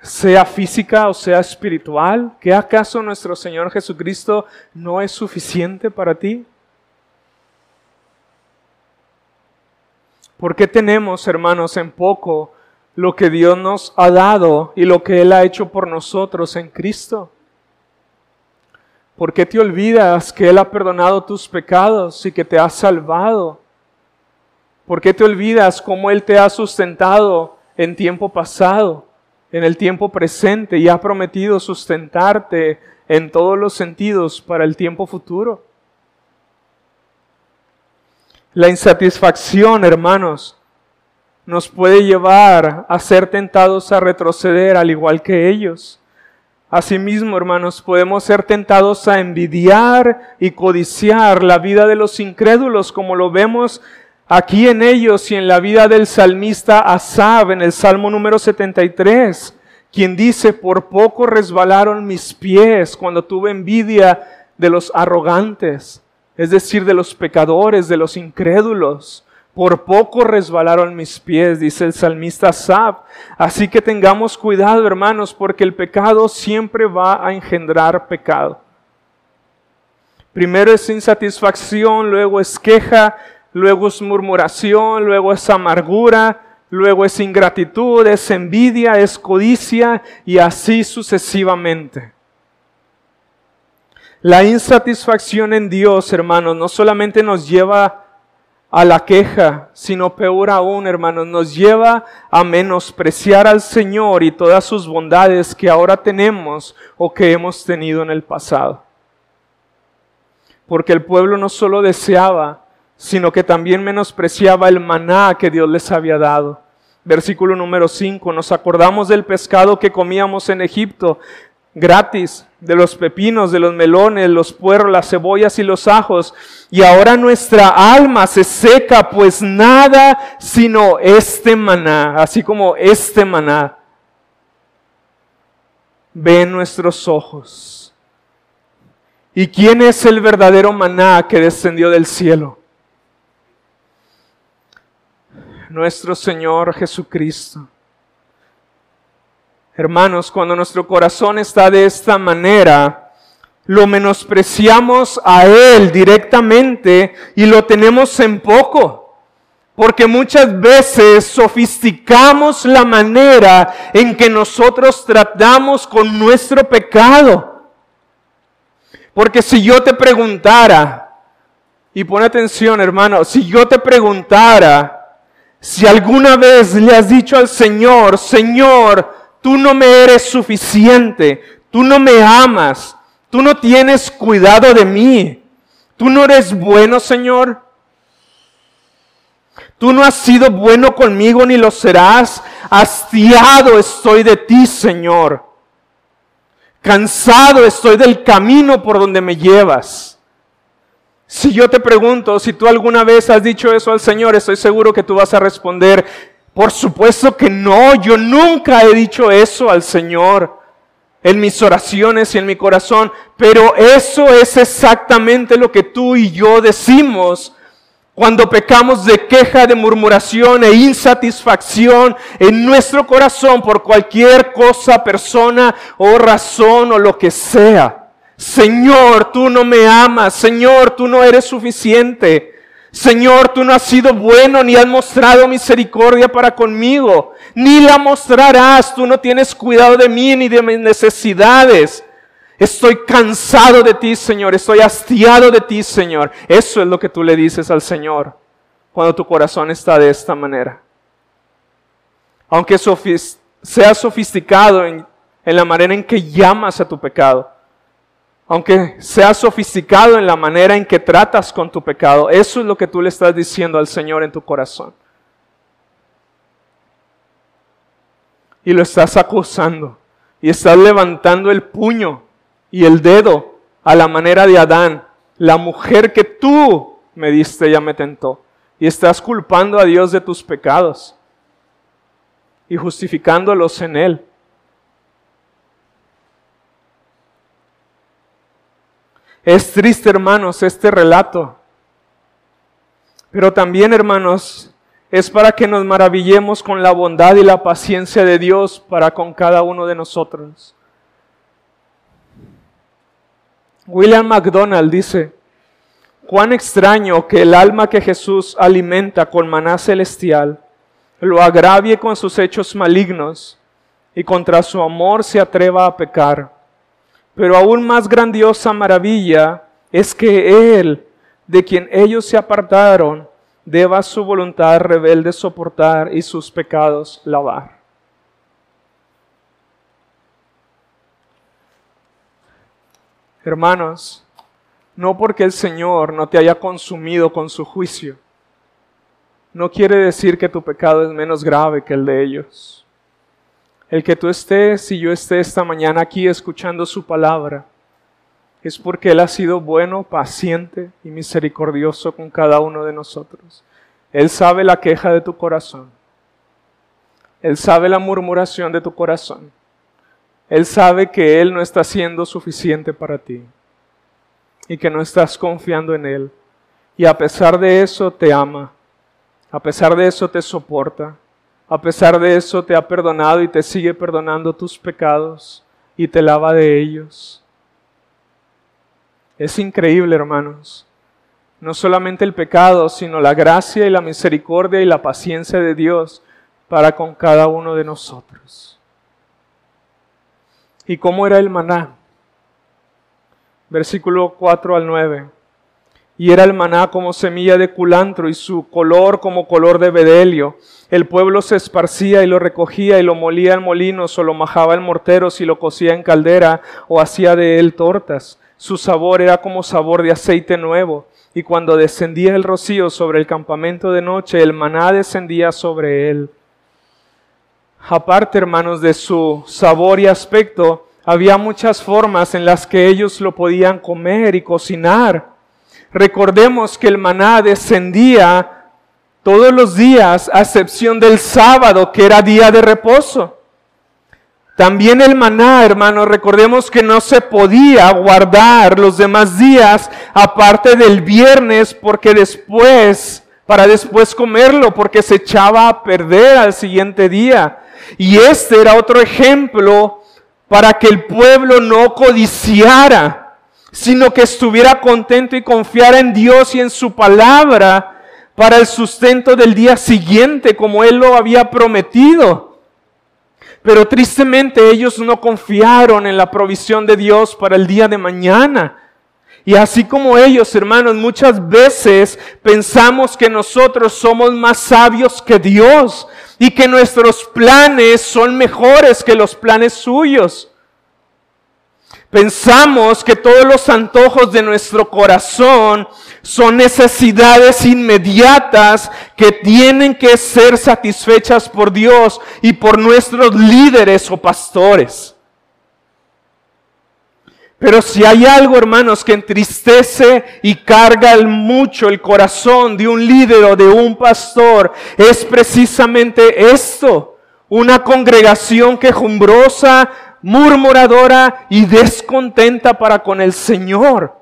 sea física o sea espiritual? ¿Que acaso nuestro Señor Jesucristo no es suficiente para ti? ¿Por qué tenemos, hermanos, en poco lo que Dios nos ha dado y lo que Él ha hecho por nosotros en Cristo? ¿Por qué te olvidas que Él ha perdonado tus pecados y que te ha salvado? ¿Por qué te olvidas cómo Él te ha sustentado en tiempo pasado, en el tiempo presente y ha prometido sustentarte en todos los sentidos para el tiempo futuro? La insatisfacción, hermanos, nos puede llevar a ser tentados a retroceder al igual que ellos. Asimismo, hermanos, podemos ser tentados a envidiar y codiciar la vida de los incrédulos, como lo vemos aquí en ellos y en la vida del salmista Asab en el Salmo número 73, quien dice, por poco resbalaron mis pies cuando tuve envidia de los arrogantes, es decir, de los pecadores, de los incrédulos. Por poco resbalaron mis pies, dice el salmista Sab. Así que tengamos cuidado, hermanos, porque el pecado siempre va a engendrar pecado. Primero es insatisfacción, luego es queja, luego es murmuración, luego es amargura, luego es ingratitud, es envidia, es codicia y así sucesivamente. La insatisfacción en Dios, hermanos, no solamente nos lleva a la queja, sino peor aún, hermanos, nos lleva a menospreciar al Señor y todas sus bondades que ahora tenemos o que hemos tenido en el pasado. Porque el pueblo no solo deseaba, sino que también menospreciaba el maná que Dios les había dado. Versículo número 5, nos acordamos del pescado que comíamos en Egipto, gratis, de los pepinos, de los melones, los puerros, las cebollas y los ajos. Y ahora nuestra alma se seca, pues nada sino este maná, así como este maná. Ve nuestros ojos. ¿Y quién es el verdadero maná que descendió del cielo? Nuestro Señor Jesucristo. Hermanos, cuando nuestro corazón está de esta manera, lo menospreciamos a Él directamente y lo tenemos en poco. Porque muchas veces sofisticamos la manera en que nosotros tratamos con nuestro pecado. Porque si yo te preguntara, y pon atención hermano, si yo te preguntara, si alguna vez le has dicho al Señor, Señor, tú no me eres suficiente, tú no me amas, tú no tienes cuidado de mí, tú no eres bueno, Señor. Tú no has sido bueno conmigo ni lo serás. Hastiado estoy de ti, Señor. Cansado estoy del camino por donde me llevas. Si yo te pregunto, si tú alguna vez has dicho eso al Señor, estoy seguro que tú vas a responder, por supuesto que no, yo nunca he dicho eso al Señor en mis oraciones y en mi corazón, pero eso es exactamente lo que tú y yo decimos cuando pecamos de queja, de murmuración e insatisfacción en nuestro corazón por cualquier cosa, persona o razón o lo que sea. Señor, tú no me amas, Señor, tú no eres suficiente. Señor, tú no has sido bueno ni has mostrado misericordia para conmigo, ni la mostrarás. Tú no tienes cuidado de mí ni de mis necesidades. Estoy cansado de ti, Señor. Estoy hastiado de ti, Señor. Eso es lo que tú le dices al Señor cuando tu corazón está de esta manera. Aunque seas sofisticado en la manera en que llamas a tu pecado, aunque seas sofisticado en la manera en que tratas con tu pecado, eso es lo que tú le estás diciendo al Señor en tu corazón. Y lo estás acusando. Y estás levantando el puño y el dedo a la manera de Adán. La mujer que tú me diste ya me tentó. Y estás culpando a Dios de tus pecados y justificándolos en Él. Es triste, hermanos, este relato. Pero también, hermanos, es para que nos maravillemos con la bondad y la paciencia de Dios para con cada uno de nosotros. William MacDonald dice, cuán extraño que el alma que Jesús alimenta con maná celestial lo agravie con sus hechos malignos y contra su amor se atreva a pecar. Pero aún más grandiosa maravilla es que Él, de quien ellos se apartaron, deba su voluntad rebelde soportar y sus pecados lavar. Hermanos, no porque el Señor no te haya consumido con su juicio, no quiere decir que tu pecado es menos grave que el de ellos. El que tú estés y yo esté esta mañana aquí escuchando su palabra es porque Él ha sido bueno, paciente y misericordioso con cada uno de nosotros. Él sabe la queja de tu corazón. Él sabe la murmuración de tu corazón. Él sabe que Él no está siendo suficiente para ti y que no estás confiando en Él. Y a pesar de eso te ama, a pesar de eso te soporta, a pesar de eso te ha perdonado y te sigue perdonando tus pecados y te lava de ellos. Es increíble, hermanos. No solamente el pecado, sino la gracia y la misericordia y la paciencia de Dios para con cada uno de nosotros. ¿Y cómo era el maná? Versículo 4 al 9. Y era el maná como semilla de culantro y su color como color de bedelio. El pueblo se esparcía y lo recogía y lo molía en molinos o lo majaba en morteros y lo cocía en caldera o hacía de él tortas. Su sabor era como sabor de aceite nuevo. Y cuando descendía el rocío sobre el campamento de noche, el maná descendía sobre él. aparte, hermanos, de su sabor y aspecto, había muchas formas en las que ellos lo podían comer y cocinar. Recordemos que el maná descendía todos los días, a excepción del sábado, que era día de reposo. También el maná, hermanos, recordemos que no se podía guardar los demás días aparte del viernes porque después, para después comerlo, porque se echaba a perder al siguiente día. Y este era otro ejemplo para que el pueblo no codiciara, sino que estuviera contento y confiara en Dios y en su palabra para el sustento del día siguiente, como Él lo había prometido. Pero tristemente ellos no confiaron en la provisión de Dios para el día de mañana. Y así como ellos, hermanos, muchas veces pensamos que nosotros somos más sabios que Dios y que nuestros planes son mejores que los planes suyos. Pensamos que todos los antojos de nuestro corazón son necesidades inmediatas que tienen que ser satisfechas por Dios y por nuestros líderes o pastores. Pero si hay algo, hermanos, que entristece y carga mucho el corazón de un líder o de un pastor, es precisamente esto. Una congregación quejumbrosa, murmuradora y descontenta para con el Señor.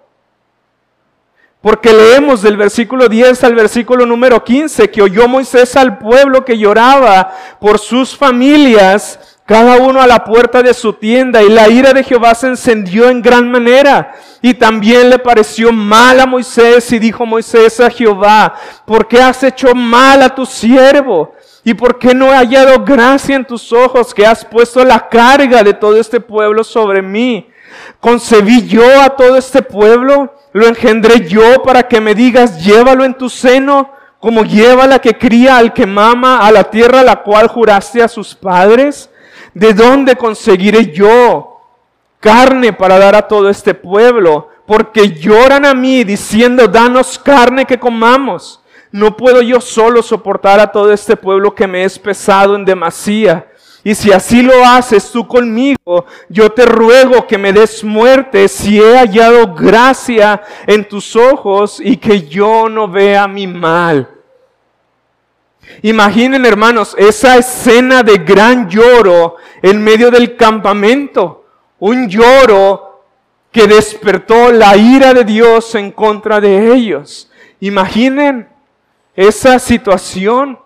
Porque leemos del versículo 10 al versículo número 15 que oyó Moisés al pueblo que lloraba por sus familias, cada uno a la puerta de su tienda, y la ira de Jehová se encendió en gran manera. Y también le pareció mal a Moisés y dijo Moisés a Jehová, ¿por qué has hecho mal a tu siervo? ¿Y por qué no he hallado gracia en tus ojos que has puesto la carga de todo este pueblo sobre mí? ¿Concebí yo a todo este pueblo? ¿Lo engendré yo para que me digas, llévalo en tu seno, como lleva la que cría al que mama a la tierra a la cual juraste a sus padres? ¿De dónde conseguiré yo carne para dar a todo este pueblo? Porque lloran a mí diciendo, danos carne que comamos. No puedo yo solo soportar a todo este pueblo que me es pesado en demasía. Y si así lo haces tú conmigo, yo te ruego que me des muerte si he hallado gracia en tus ojos y que yo no vea mi mal. Imaginen hermanos esa escena de gran lloro en medio del campamento. Un lloro que despertó la ira de Dios en contra de ellos. Imaginen esa situación,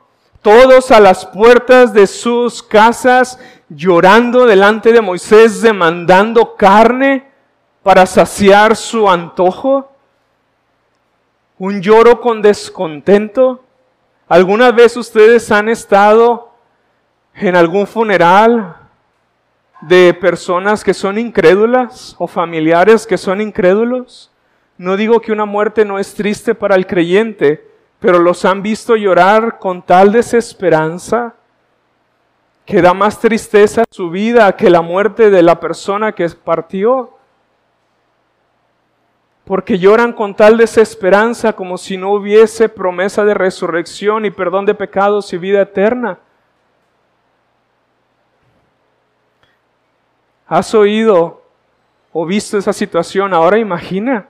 todos a las puertas de sus casas llorando delante de Moisés, demandando carne para saciar su antojo. Un lloro con descontento. ¿Alguna vez ustedes han estado en algún funeral de personas que son incrédulas o familiares que son incrédulos? No digo que una muerte no es triste para el creyente, pero los han visto llorar con tal desesperanza que da más tristeza su vida que la muerte de la persona que partió. Porque lloran con tal desesperanza como si no hubiese promesa de resurrección y perdón de pecados y vida eterna. ¿Has oído o visto esa situación? Ahora imagina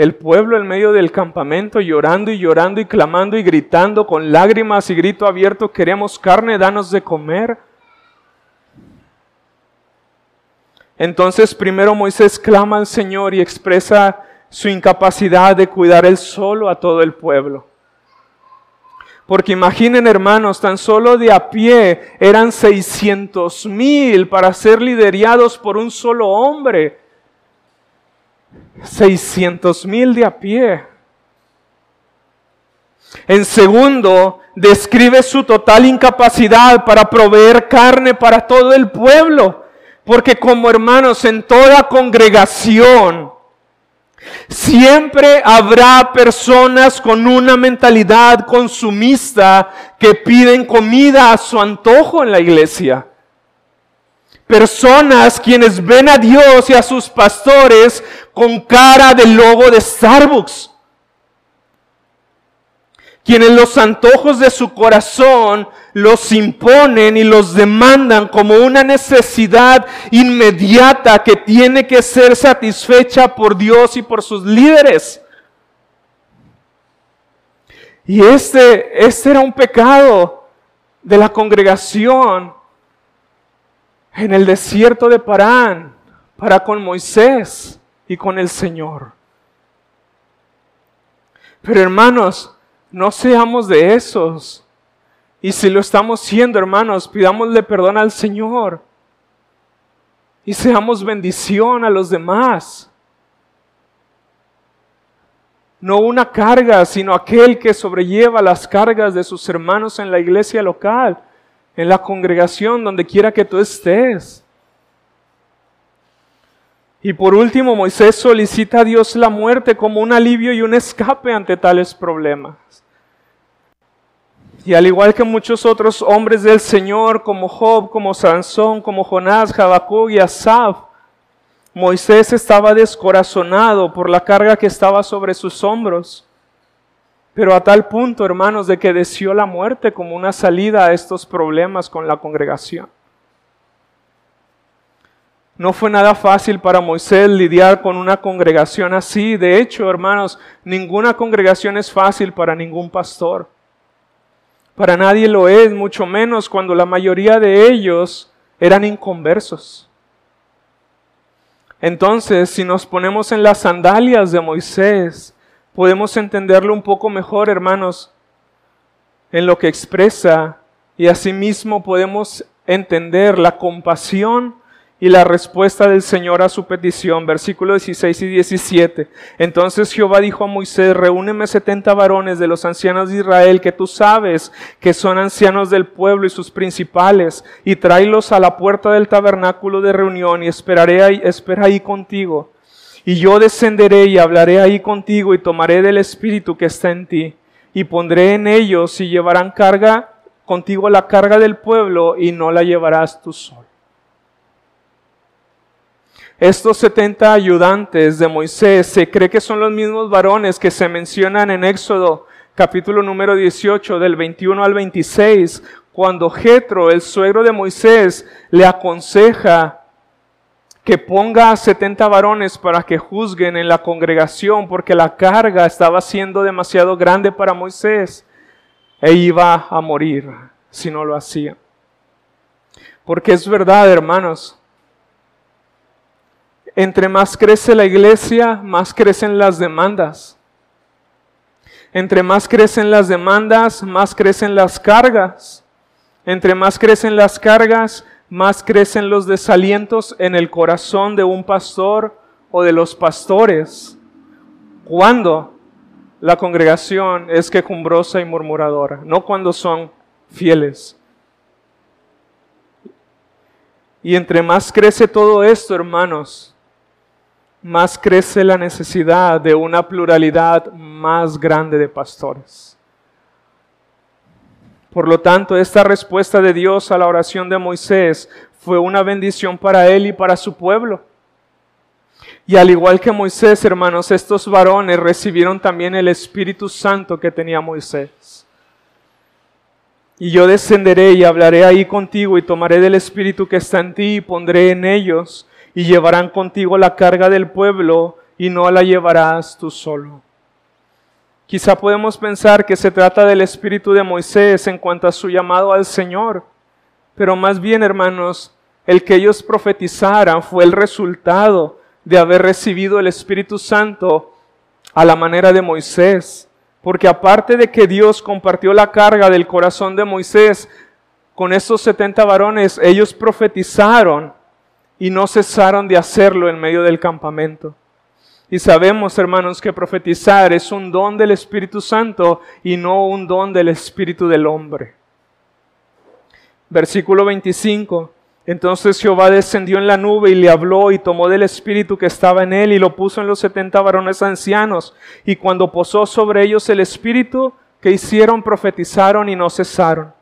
el pueblo en medio del campamento llorando y llorando y clamando y gritando con lágrimas y grito abierto, queremos carne, danos de comer. Entonces primero Moisés clama al Señor y expresa su incapacidad de cuidar él solo a todo el pueblo. Porque imaginen hermanos, tan solo de a pie eran 600 mil para ser liderados por un solo hombre. 600 mil de a pie. En segundo, describe su total incapacidad para proveer carne para todo el pueblo. Porque como hermanos, en toda congregación, siempre habrá personas con una mentalidad consumista que piden comida a su antojo en la iglesia personas quienes ven a Dios y a sus pastores con cara de logo de Starbucks. quienes los antojos de su corazón los imponen y los demandan como una necesidad inmediata que tiene que ser satisfecha por Dios y por sus líderes. Y este, este era un pecado de la congregación en el desierto de Parán para con Moisés y con el Señor. Pero hermanos, no seamos de esos. Y si lo estamos siendo, hermanos, pidámosle perdón al Señor. Y seamos bendición a los demás. No una carga, sino aquel que sobrelleva las cargas de sus hermanos en la iglesia local, en la congregación, donde quiera que tú estés. Y por último, Moisés solicita a Dios la muerte como un alivio y un escape ante tales problemas. Y al igual que muchos otros hombres del Señor, como Job, como Sansón, como Jonás, Habacuc y Asaf, Moisés estaba descorazonado por la carga que estaba sobre sus hombros. Pero a tal punto, hermanos, de que deseó la muerte como una salida a estos problemas con la congregación. No fue nada fácil para Moisés lidiar con una congregación así. De hecho, hermanos, ninguna congregación es fácil para ningún pastor. Para nadie lo es, mucho menos cuando la mayoría de ellos eran inconversos. Entonces, si nos ponemos en las sandalias de Moisés, podemos entenderlo un poco mejor, hermanos, en lo que expresa y asimismo podemos entender la compasión y la respuesta del Señor a su petición, versículos 16 y 17. Entonces Jehová dijo a Moisés, reúneme setenta varones de los ancianos de Israel, que tú sabes que son ancianos del pueblo y sus principales, y tráelos a la puerta del tabernáculo de reunión, y esperaré ahí, espera ahí contigo. Y yo descenderé y hablaré ahí contigo, y tomaré del Espíritu que está en ti, y pondré en ellos, y llevarán carga contigo la carga del pueblo, y no la llevarás tú solo. Estos 70 ayudantes de Moisés se cree que son los mismos varones que se mencionan en Éxodo capítulo número 18 del 21 al 26, cuando Jetro, el suegro de Moisés, le aconseja que ponga a 70 varones para que juzguen en la congregación porque la carga estaba siendo demasiado grande para Moisés e iba a morir si no lo hacía. Porque es verdad, hermanos, entre más crece la iglesia, más crecen las demandas. Entre más crecen las demandas, más crecen las cargas. Entre más crecen las cargas, más crecen los desalientos en el corazón de un pastor o de los pastores. Cuando la congregación es quejumbrosa y murmuradora, no cuando son fieles. Y entre más crece todo esto, hermanos, más crece la necesidad de una pluralidad más grande de pastores. Por lo tanto, esta respuesta de Dios a la oración de Moisés fue una bendición para él y para su pueblo. Y al igual que Moisés, hermanos, estos varones recibieron también el Espíritu Santo que tenía Moisés. Y yo descenderé y hablaré ahí contigo y tomaré del Espíritu que está en ti y pondré en ellos y llevarán contigo la carga del pueblo y no la llevarás tú solo. Quizá podemos pensar que se trata del espíritu de Moisés en cuanto a su llamado al Señor, pero más bien, hermanos, el que ellos profetizaran fue el resultado de haber recibido el Espíritu Santo a la manera de Moisés. Porque aparte de que Dios compartió la carga del corazón de Moisés con esos 70 varones, ellos profetizaron y no cesaron de hacerlo en medio del campamento. Y sabemos, hermanos, que profetizar es un don del Espíritu Santo y no un don del Espíritu del hombre. Versículo 25. Entonces Jehová descendió en la nube y le habló y tomó del espíritu que estaba en él y lo puso en los setenta varones ancianos. Y cuando posó sobre ellos el espíritu que hicieron, profetizaron y no cesaron.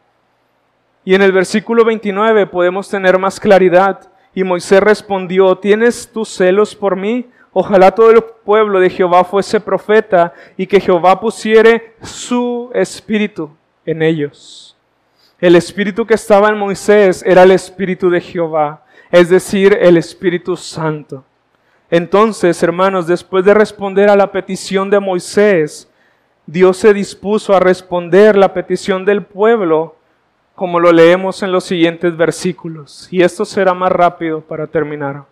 Y en el versículo 29 podemos tener más claridad. Y Moisés respondió, ¿tienes tus celos por mí? Ojalá todo el pueblo de Jehová fuese profeta y que Jehová pusiere su espíritu en ellos. El espíritu que estaba en Moisés era el espíritu de Jehová, es decir, el Espíritu Santo. Entonces, hermanos, después de responder a la petición de Moisés, Dios se dispuso a responder la petición del pueblo, como lo leemos en los siguientes versículos. Y esto será más rápido para terminar.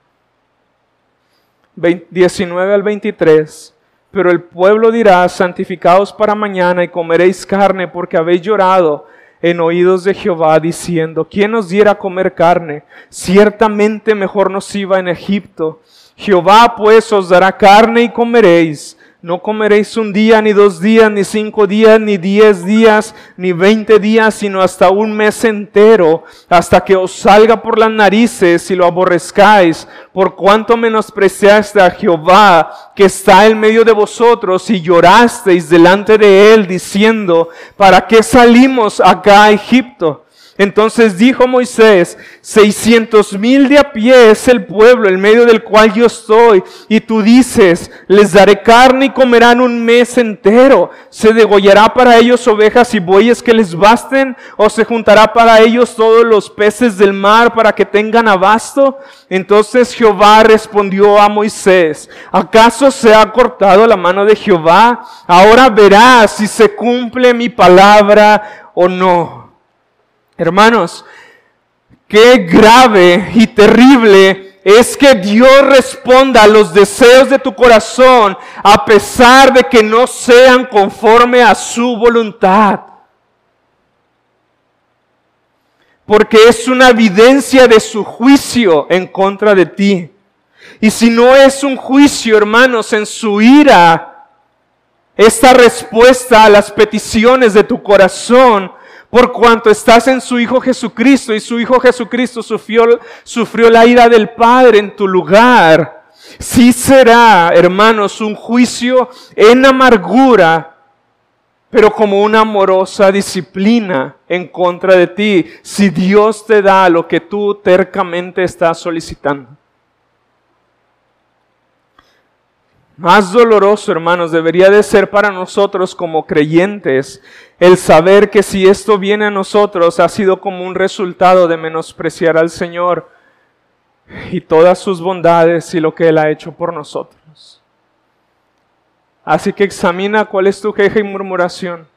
19 al 23. Pero el pueblo dirá, santificaos para mañana y comeréis carne porque habéis llorado en oídos de Jehová diciendo, ¿quién nos diera comer carne? Ciertamente mejor nos iba en Egipto. Jehová pues os dará carne y comeréis no comeréis un día, ni dos días, ni cinco días, ni diez días, ni veinte días, sino hasta un mes entero, hasta que os salga por las narices y lo aborrezcáis, por cuanto menospreciaste a Jehová, que está en medio de vosotros, y llorasteis delante de él, diciendo, ¿para qué salimos acá a Egipto? Entonces dijo Moisés, seiscientos mil de a pie es el pueblo en medio del cual yo estoy. Y tú dices, les daré carne y comerán un mes entero. ¿Se degollará para ellos ovejas y bueyes que les basten? ¿O se juntará para ellos todos los peces del mar para que tengan abasto? Entonces Jehová respondió a Moisés, ¿acaso se ha cortado la mano de Jehová? Ahora verás si se cumple mi palabra o no. Hermanos, qué grave y terrible es que Dios responda a los deseos de tu corazón a pesar de que no sean conforme a su voluntad. Porque es una evidencia de su juicio en contra de ti. Y si no es un juicio, hermanos, en su ira, esta respuesta a las peticiones de tu corazón por cuanto estás en su Hijo Jesucristo y su Hijo Jesucristo sufrió, sufrió la ira del Padre en tu lugar. Sí será, hermanos, un juicio en amargura, pero como una amorosa disciplina en contra de ti, si Dios te da lo que tú tercamente estás solicitando. Más doloroso, hermanos, debería de ser para nosotros como creyentes el saber que si esto viene a nosotros ha sido como un resultado de menospreciar al Señor y todas sus bondades y lo que Él ha hecho por nosotros. Así que examina cuál es tu queja y murmuración.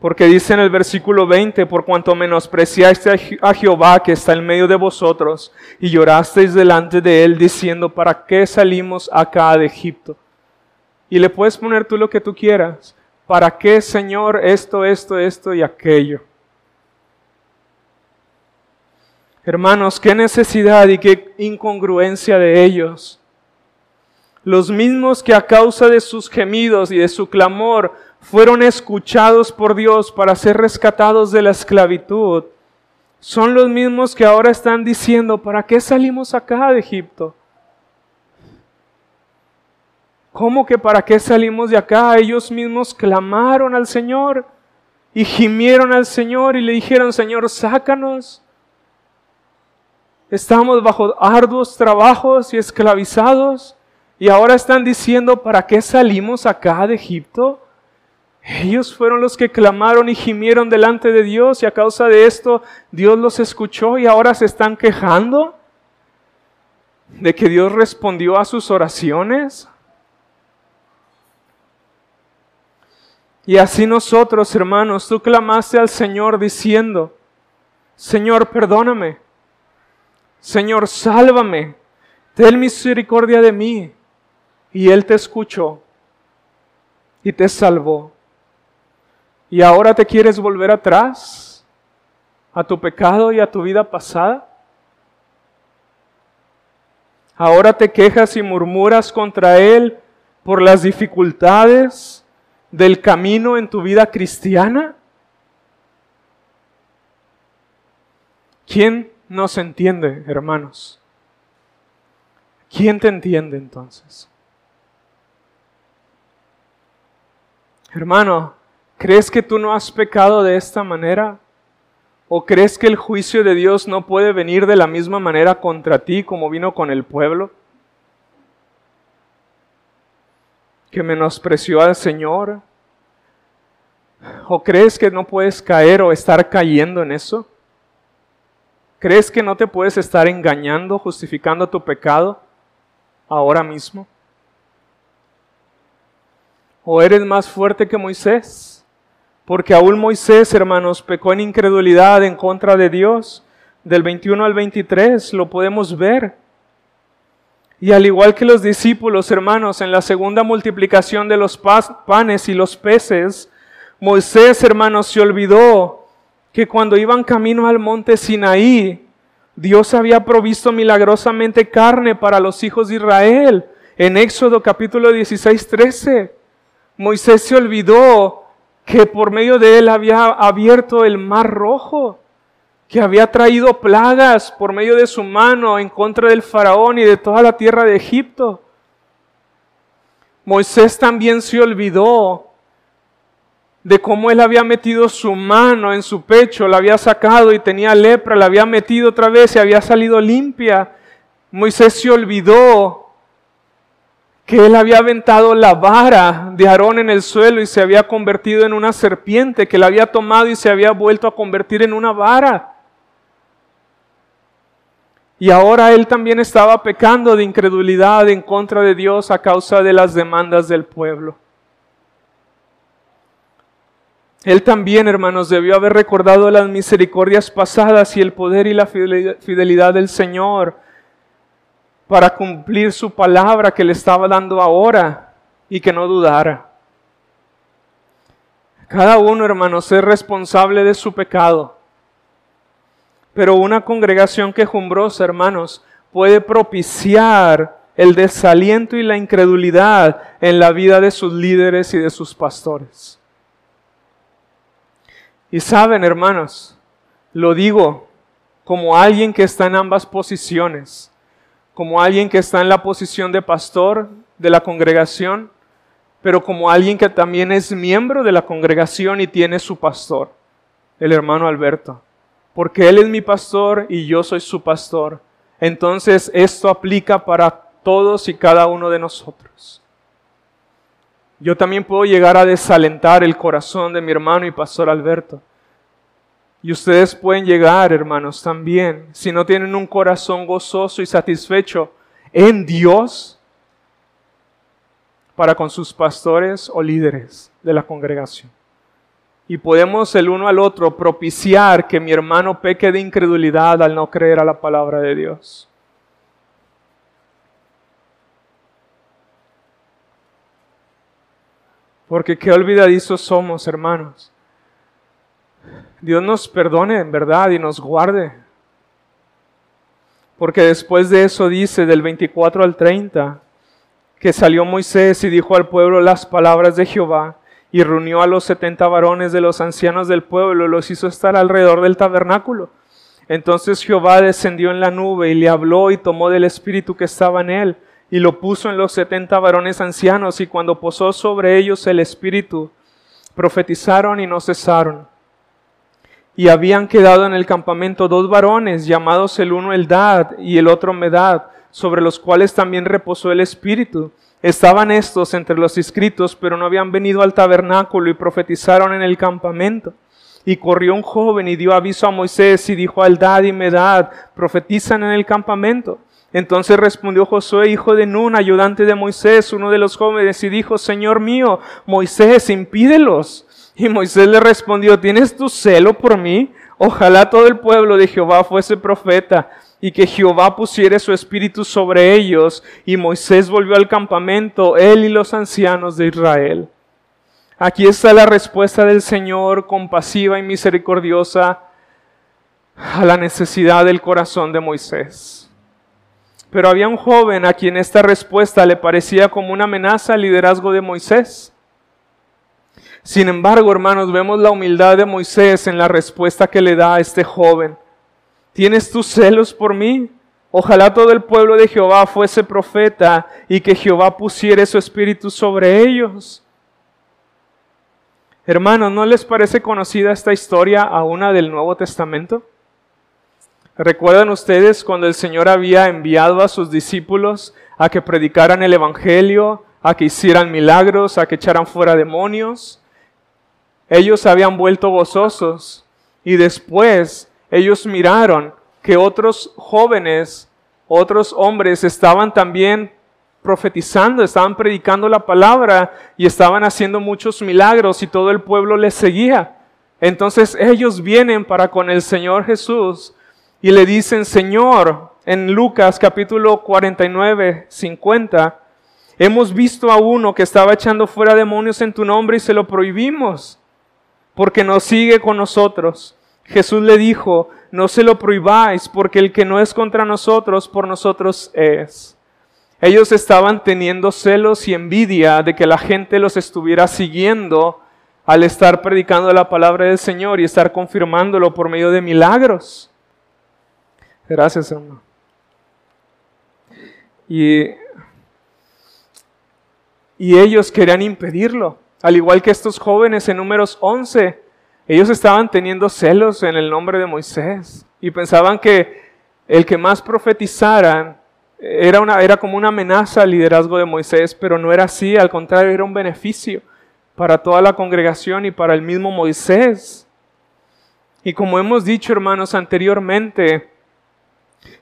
Porque dice en el versículo 20, por cuanto menospreciaste a Jehová que está en medio de vosotros y llorasteis delante de él diciendo, ¿para qué salimos acá de Egipto? Y le puedes poner tú lo que tú quieras. ¿Para qué, Señor, esto, esto, esto y aquello? Hermanos, qué necesidad y qué incongruencia de ellos. Los mismos que a causa de sus gemidos y de su clamor fueron escuchados por Dios para ser rescatados de la esclavitud, son los mismos que ahora están diciendo, ¿para qué salimos acá de Egipto? ¿Cómo que para qué salimos de acá? Ellos mismos clamaron al Señor y gimieron al Señor y le dijeron, Señor, sácanos. Estamos bajo arduos trabajos y esclavizados y ahora están diciendo, ¿para qué salimos acá de Egipto? Ellos fueron los que clamaron y gimieron delante de Dios y a causa de esto Dios los escuchó y ahora se están quejando de que Dios respondió a sus oraciones. Y así nosotros, hermanos, tú clamaste al Señor diciendo, Señor, perdóname, Señor, sálvame, ten misericordia de mí. Y Él te escuchó y te salvó. ¿Y ahora te quieres volver atrás a tu pecado y a tu vida pasada? ¿Ahora te quejas y murmuras contra Él por las dificultades del camino en tu vida cristiana? ¿Quién nos entiende, hermanos? ¿Quién te entiende entonces? Hermano, ¿Crees que tú no has pecado de esta manera? ¿O crees que el juicio de Dios no puede venir de la misma manera contra ti como vino con el pueblo? Que menospreció al Señor ¿O crees que no puedes caer o estar cayendo en eso? ¿Crees que no te puedes estar engañando, justificando tu pecado ahora mismo? ¿O eres más fuerte que Moisés? Porque aún Moisés, hermanos, pecó en incredulidad en contra de Dios. Del 21 al 23 lo podemos ver. Y al igual que los discípulos, hermanos, en la segunda multiplicación de los panes y los peces, Moisés, hermanos, se olvidó que cuando iban camino al monte Sinaí, Dios había provisto milagrosamente carne para los hijos de Israel. En Éxodo capítulo 16, 13, Moisés se olvidó que por medio de él había abierto el mar rojo que había traído plagas por medio de su mano en contra del faraón y de toda la tierra de Egipto. Moisés también se olvidó de cómo él había metido su mano en su pecho, la había sacado y tenía lepra, la había metido otra vez y había salido limpia. Moisés se olvidó que él había aventado la vara de Aarón en el suelo y se había convertido en una serpiente, que la había tomado y se había vuelto a convertir en una vara. Y ahora él también estaba pecando de incredulidad en contra de Dios a causa de las demandas del pueblo. Él también, hermanos, debió haber recordado las misericordias pasadas y el poder y la fidelidad del Señor para cumplir su palabra que le estaba dando ahora y que no dudara. Cada uno, hermanos, es responsable de su pecado. Pero una congregación quejumbrosa, hermanos, puede propiciar el desaliento y la incredulidad en la vida de sus líderes y de sus pastores. Y saben, hermanos, lo digo como alguien que está en ambas posiciones, como alguien que está en la posición de pastor de la congregación, pero como alguien que también es miembro de la congregación y tiene su pastor, el hermano Alberto porque Él es mi pastor y yo soy su pastor. Entonces esto aplica para todos y cada uno de nosotros. Yo también puedo llegar a desalentar el corazón de mi hermano y pastor Alberto. Y ustedes pueden llegar, hermanos, también, si no tienen un corazón gozoso y satisfecho en Dios, para con sus pastores o líderes de la congregación y podemos el uno al otro propiciar que mi hermano peque de incredulidad al no creer a la palabra de Dios. Porque qué olvidadizos somos, hermanos. Dios nos perdone en verdad y nos guarde. Porque después de eso dice del 24 al 30 que salió Moisés y dijo al pueblo las palabras de Jehová y reunió a los setenta varones de los ancianos del pueblo, los hizo estar alrededor del tabernáculo. Entonces Jehová descendió en la nube y le habló y tomó del espíritu que estaba en él y lo puso en los setenta varones ancianos y cuando posó sobre ellos el espíritu, profetizaron y no cesaron. Y habían quedado en el campamento dos varones, llamados el uno Eldad y el otro Medad, sobre los cuales también reposó el espíritu. Estaban estos entre los inscritos, pero no habían venido al tabernáculo y profetizaron en el campamento. Y corrió un joven y dio aviso a Moisés y dijo, Aldad y Medad, profetizan en el campamento. Entonces respondió Josué, hijo de Nun, ayudante de Moisés, uno de los jóvenes, y dijo, Señor mío, Moisés, impídelos. Y Moisés le respondió, ¿tienes tu celo por mí? Ojalá todo el pueblo de Jehová fuese profeta y que Jehová pusiere su espíritu sobre ellos. Y Moisés volvió al campamento, él y los ancianos de Israel. Aquí está la respuesta del Señor compasiva y misericordiosa a la necesidad del corazón de Moisés. Pero había un joven a quien esta respuesta le parecía como una amenaza al liderazgo de Moisés. Sin embargo, hermanos, vemos la humildad de Moisés en la respuesta que le da a este joven. ¿Tienes tus celos por mí? Ojalá todo el pueblo de Jehová fuese profeta y que Jehová pusiere su espíritu sobre ellos. Hermanos, ¿no les parece conocida esta historia a una del Nuevo Testamento? ¿Recuerdan ustedes cuando el Señor había enviado a sus discípulos a que predicaran el Evangelio, a que hicieran milagros, a que echaran fuera demonios? ellos habían vuelto gozosos y después ellos miraron que otros jóvenes, otros hombres estaban también profetizando, estaban predicando la palabra y estaban haciendo muchos milagros y todo el pueblo les seguía. Entonces ellos vienen para con el Señor Jesús y le dicen, Señor, en Lucas capítulo 49, 50, hemos visto a uno que estaba echando fuera demonios en tu nombre y se lo prohibimos porque no sigue con nosotros. Jesús le dijo, no se lo prohibáis, porque el que no es contra nosotros, por nosotros es. Ellos estaban teniendo celos y envidia de que la gente los estuviera siguiendo al estar predicando la palabra del Señor y estar confirmándolo por medio de milagros. Gracias, hermano. Y, y ellos querían impedirlo. Al igual que estos jóvenes en números 11, ellos estaban teniendo celos en el nombre de Moisés y pensaban que el que más profetizaran era, una, era como una amenaza al liderazgo de Moisés, pero no era así, al contrario, era un beneficio para toda la congregación y para el mismo Moisés. Y como hemos dicho, hermanos, anteriormente,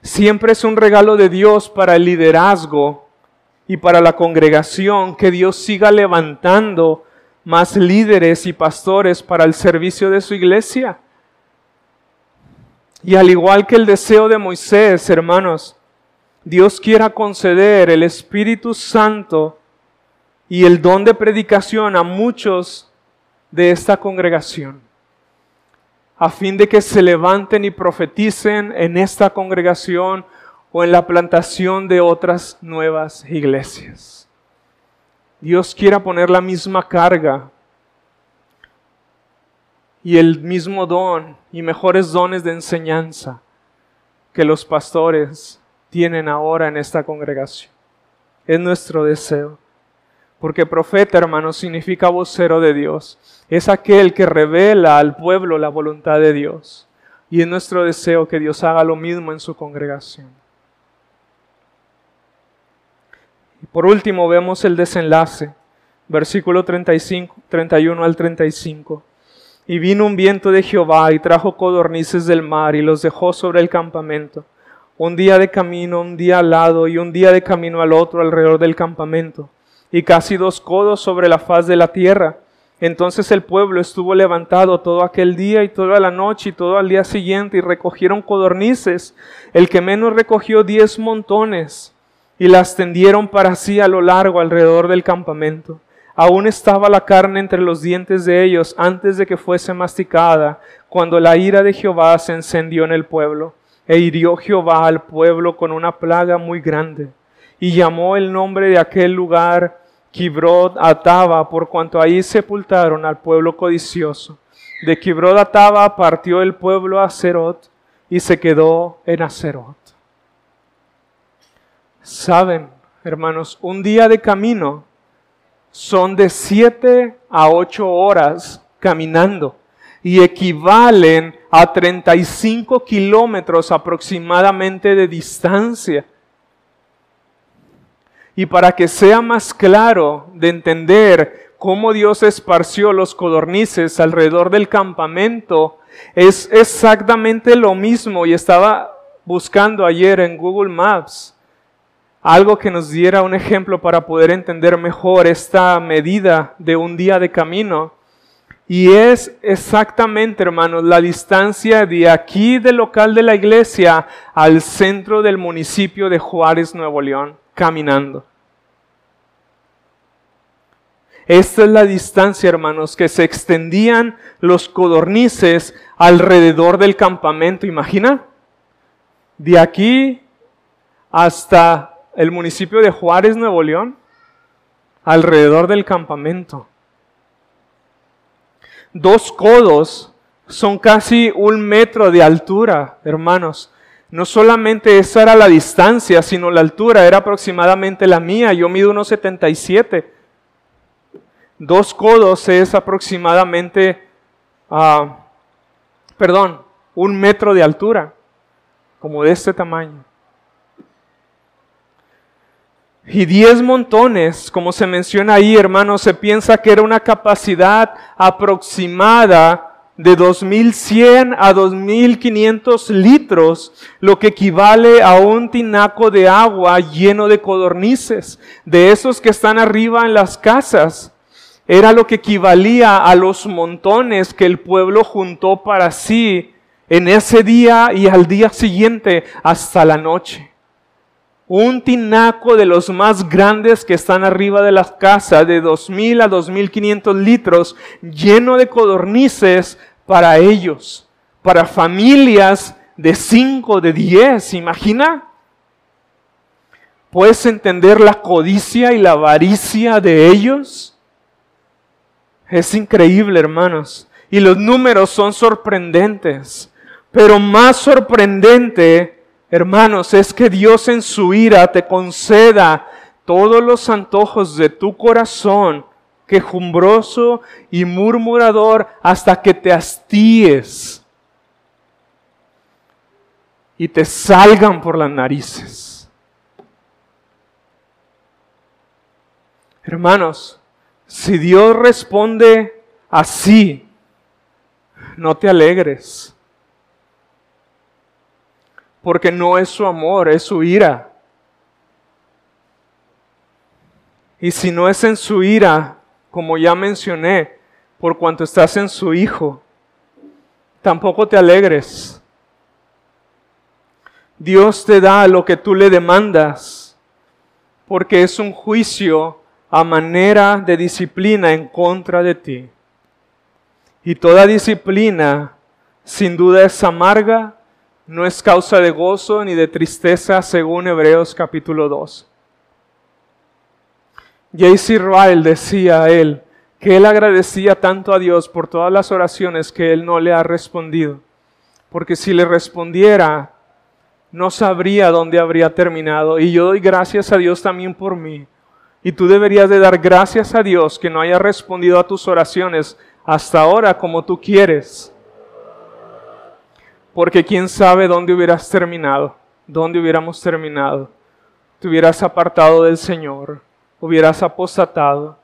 siempre es un regalo de Dios para el liderazgo y para la congregación que Dios siga levantando más líderes y pastores para el servicio de su iglesia. Y al igual que el deseo de Moisés, hermanos, Dios quiera conceder el Espíritu Santo y el don de predicación a muchos de esta congregación, a fin de que se levanten y profeticen en esta congregación o en la plantación de otras nuevas iglesias. Dios quiera poner la misma carga y el mismo don y mejores dones de enseñanza que los pastores tienen ahora en esta congregación. Es nuestro deseo. Porque profeta, hermano, significa vocero de Dios. Es aquel que revela al pueblo la voluntad de Dios. Y es nuestro deseo que Dios haga lo mismo en su congregación. Por último, vemos el desenlace, versículo 35, 31 al 35. Y vino un viento de Jehová y trajo codornices del mar y los dejó sobre el campamento. Un día de camino, un día al lado y un día de camino al otro alrededor del campamento. Y casi dos codos sobre la faz de la tierra. Entonces el pueblo estuvo levantado todo aquel día y toda la noche y todo al día siguiente y recogieron codornices. El que menos recogió diez montones y las tendieron para sí a lo largo alrededor del campamento. Aún estaba la carne entre los dientes de ellos antes de que fuese masticada, cuando la ira de Jehová se encendió en el pueblo, e hirió Jehová al pueblo con una plaga muy grande, y llamó el nombre de aquel lugar Kibrod Ataba, por cuanto ahí sepultaron al pueblo codicioso. De Kibrod Ataba partió el pueblo a Serot, y se quedó en Acerot. Saben, hermanos, un día de camino son de siete a ocho horas caminando y equivalen a 35 kilómetros aproximadamente de distancia. Y para que sea más claro de entender cómo Dios esparció los codornices alrededor del campamento, es exactamente lo mismo y estaba buscando ayer en Google Maps algo que nos diera un ejemplo para poder entender mejor esta medida de un día de camino. Y es exactamente, hermanos, la distancia de aquí del local de la iglesia al centro del municipio de Juárez, Nuevo León, caminando. Esta es la distancia, hermanos, que se extendían los codornices alrededor del campamento. Imagina, de aquí hasta el municipio de Juárez, Nuevo León, alrededor del campamento. Dos codos son casi un metro de altura, hermanos. No solamente esa era la distancia, sino la altura era aproximadamente la mía. Yo mido unos 77. Dos codos es aproximadamente, uh, perdón, un metro de altura, como de este tamaño. Y diez montones, como se menciona ahí, hermanos, se piensa que era una capacidad aproximada de 2100 a 2500 litros, lo que equivale a un tinaco de agua lleno de codornices, de esos que están arriba en las casas. Era lo que equivalía a los montones que el pueblo juntó para sí en ese día y al día siguiente hasta la noche. Un tinaco de los más grandes que están arriba de las casas, de 2.000 a 2.500 litros, lleno de codornices para ellos, para familias de 5, de 10, ¿imagina? ¿Puedes entender la codicia y la avaricia de ellos? Es increíble, hermanos. Y los números son sorprendentes. Pero más sorprendente, hermanos, es que Dios en su ira te conceda todos los antojos de tu corazón, quejumbroso y murmurador, hasta que te hastíes y te salgan por las narices. Hermanos, si Dios responde así, no te alegres porque no es su amor, es su ira. Y si no es en su ira, como ya mencioné, por cuanto estás en su Hijo, tampoco te alegres. Dios te da lo que tú le demandas, porque es un juicio a manera de disciplina en contra de ti. Y toda disciplina sin duda es amarga no es causa de gozo ni de tristeza según Hebreos capítulo 2. J.C. Ryle decía a él que él agradecía tanto a Dios por todas las oraciones que él no le ha respondido, porque si le respondiera, no sabría dónde habría terminado. Y yo doy gracias a Dios también por mí. Y tú deberías de dar gracias a Dios que no haya respondido a tus oraciones hasta ahora como tú quieres porque quién sabe dónde hubieras terminado, dónde hubiéramos terminado. Te hubieras apartado del Señor, hubieras apostatado,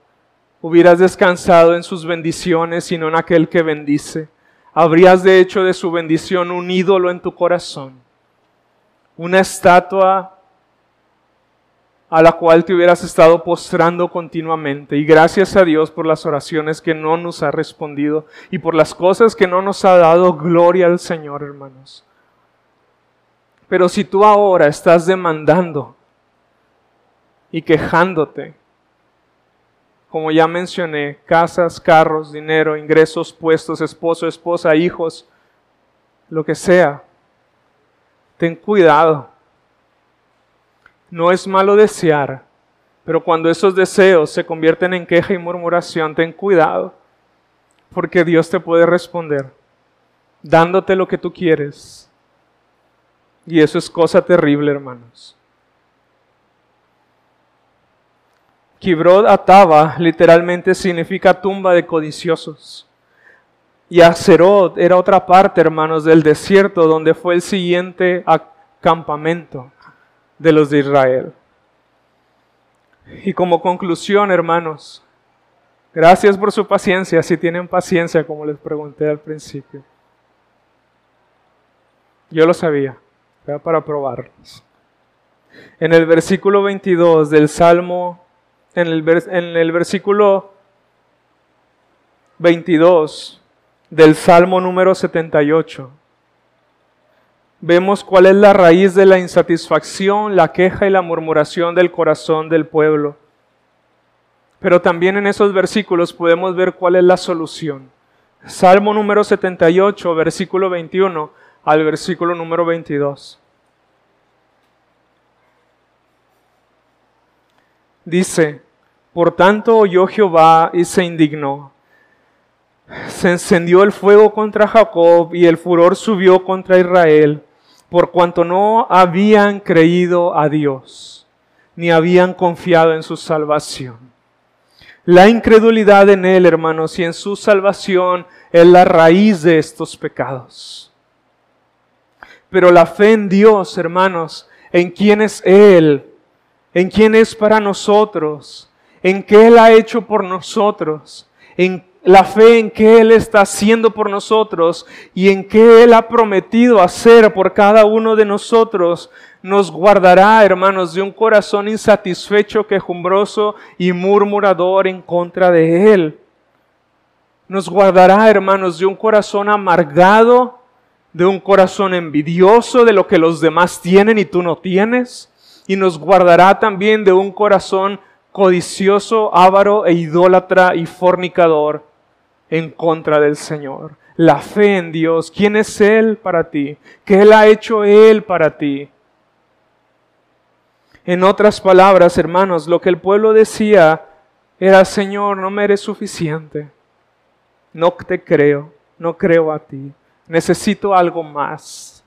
hubieras descansado en sus bendiciones y no en aquel que bendice. Habrías de hecho de su bendición un ídolo en tu corazón, una estatua a la cual te hubieras estado postrando continuamente. Y gracias a Dios por las oraciones que no nos ha respondido y por las cosas que no nos ha dado gloria al Señor, hermanos. Pero si tú ahora estás demandando y quejándote, como ya mencioné, casas, carros, dinero, ingresos, puestos, esposo, esposa, hijos, lo que sea, ten cuidado no es malo desear, pero cuando esos deseos se convierten en queja y murmuración, ten cuidado, porque Dios te puede responder dándote lo que tú quieres. Y eso es cosa terrible, hermanos. Kibrod Ataba literalmente significa tumba de codiciosos. Y Acerot era otra parte, hermanos, del desierto donde fue el siguiente campamento de los de Israel. Y como conclusión, hermanos, gracias por su paciencia, si tienen paciencia, como les pregunté al principio. Yo lo sabía, era para probarlos. En el versículo 22 del Salmo, en el, en el versículo 22 del Salmo número 78, vemos cuál es la raíz de la insatisfacción, la queja y la murmuración del corazón del pueblo. Pero también en esos versículos podemos ver cuál es la solución. Salmo número 78, versículo 21 al versículo número 22. Dice, por tanto oyó Jehová y se indignó se encendió el fuego contra Jacob y el furor subió contra Israel, por cuanto no habían creído a Dios, ni habían confiado en su salvación. La incredulidad en Él, hermanos, y en su salvación es la raíz de estos pecados. Pero la fe en Dios, hermanos, en quien es Él, en quién es para nosotros, en qué Él ha hecho por nosotros, en la fe en que Él está haciendo por nosotros y en que Él ha prometido hacer por cada uno de nosotros, nos guardará, hermanos, de un corazón insatisfecho, quejumbroso y murmurador en contra de Él. Nos guardará, hermanos, de un corazón amargado, de un corazón envidioso de lo que los demás tienen y tú no tienes. Y nos guardará también de un corazón codicioso, avaro e idólatra y fornicador en contra del Señor. La fe en Dios, ¿quién es Él para ti? ¿Qué Él ha hecho Él para ti? En otras palabras, hermanos, lo que el pueblo decía era, Señor, no me eres suficiente. No te creo, no creo a ti. Necesito algo más.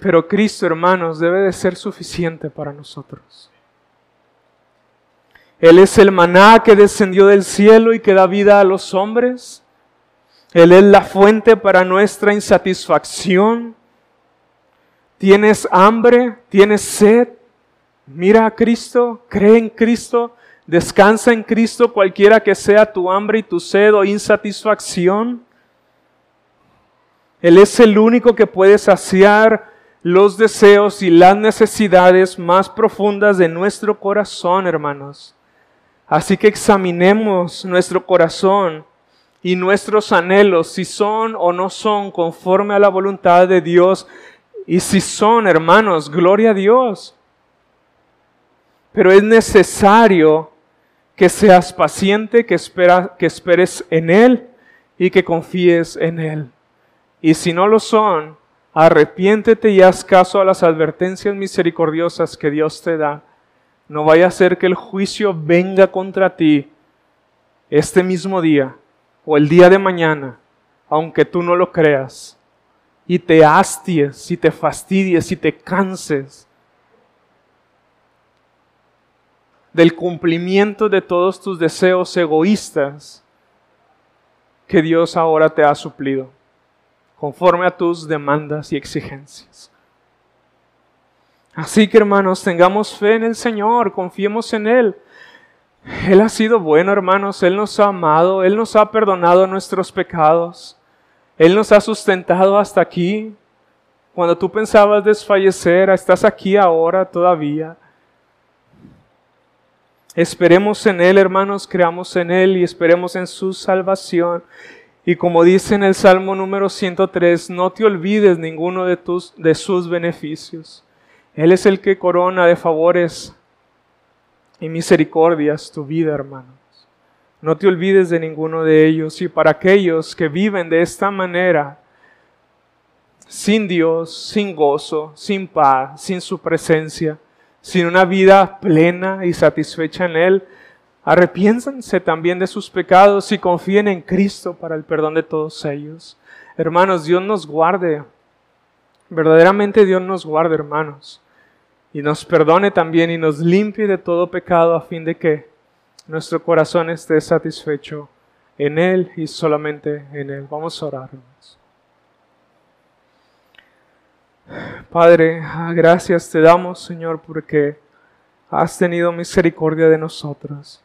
Pero Cristo, hermanos, debe de ser suficiente para nosotros. Él es el maná que descendió del cielo y que da vida a los hombres. Él es la fuente para nuestra insatisfacción. ¿Tienes hambre? ¿Tienes sed? Mira a Cristo, cree en Cristo, descansa en Cristo cualquiera que sea tu hambre y tu sed o insatisfacción. Él es el único que puede saciar los deseos y las necesidades más profundas de nuestro corazón, hermanos. Así que examinemos nuestro corazón y nuestros anhelos, si son o no son conforme a la voluntad de Dios y si son, hermanos, gloria a Dios. Pero es necesario que seas paciente, que, que esperes en Él y que confíes en Él. Y si no lo son, arrepiéntete y haz caso a las advertencias misericordiosas que Dios te da. No vaya a ser que el juicio venga contra ti este mismo día o el día de mañana, aunque tú no lo creas y te hasties y te fastidies y te canses del cumplimiento de todos tus deseos egoístas que Dios ahora te ha suplido, conforme a tus demandas y exigencias. Así que hermanos, tengamos fe en el Señor, confiemos en Él. Él ha sido bueno, hermanos, Él nos ha amado, Él nos ha perdonado nuestros pecados. Él nos ha sustentado hasta aquí. Cuando tú pensabas desfallecer, estás aquí ahora todavía. Esperemos en Él, hermanos, creamos en Él y esperemos en su salvación. Y como dice en el Salmo número 103, no te olvides ninguno de, tus, de sus beneficios. Él es el que corona de favores y misericordias tu vida, hermano. No te olvides de ninguno de ellos. Y para aquellos que viven de esta manera, sin Dios, sin gozo, sin paz, sin su presencia, sin una vida plena y satisfecha en Él, arrepiéntanse también de sus pecados y confíen en Cristo para el perdón de todos ellos. Hermanos, Dios nos guarde. Verdaderamente Dios nos guarde, hermanos. Y nos perdone también y nos limpie de todo pecado a fin de que nuestro corazón esté satisfecho en Él y solamente en Él. Vamos a orar. Padre, ah, gracias te damos, Señor, porque has tenido misericordia de nosotros.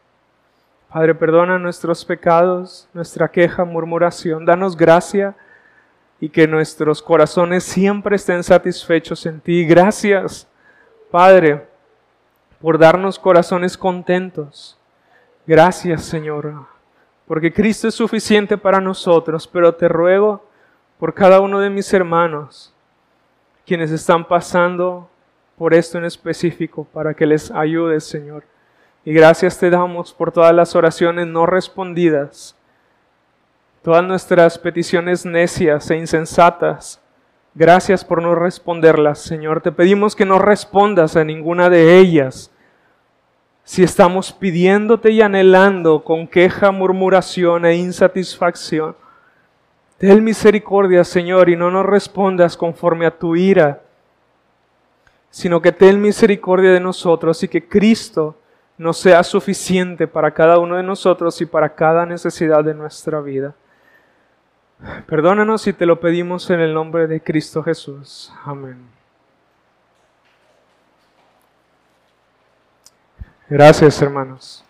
Padre, perdona nuestros pecados, nuestra queja, murmuración. Danos gracia y que nuestros corazones siempre estén satisfechos en ti. Gracias, Padre, por darnos corazones contentos Gracias, Señor, porque Cristo es suficiente para nosotros, pero te ruego por cada uno de mis hermanos, quienes están pasando por esto en específico, para que les ayudes, Señor. Y gracias te damos por todas las oraciones no respondidas, todas nuestras peticiones necias e insensatas. Gracias por no responderlas, Señor. Te pedimos que no respondas a ninguna de ellas si estamos pidiéndote y anhelando con queja, murmuración e insatisfacción, ten misericordia, Señor, y no nos respondas conforme a tu ira, sino que ten misericordia de nosotros y que Cristo nos sea suficiente para cada uno de nosotros y para cada necesidad de nuestra vida. Perdónanos si te lo pedimos en el nombre de Cristo Jesús. Amén. Gracias, hermanos.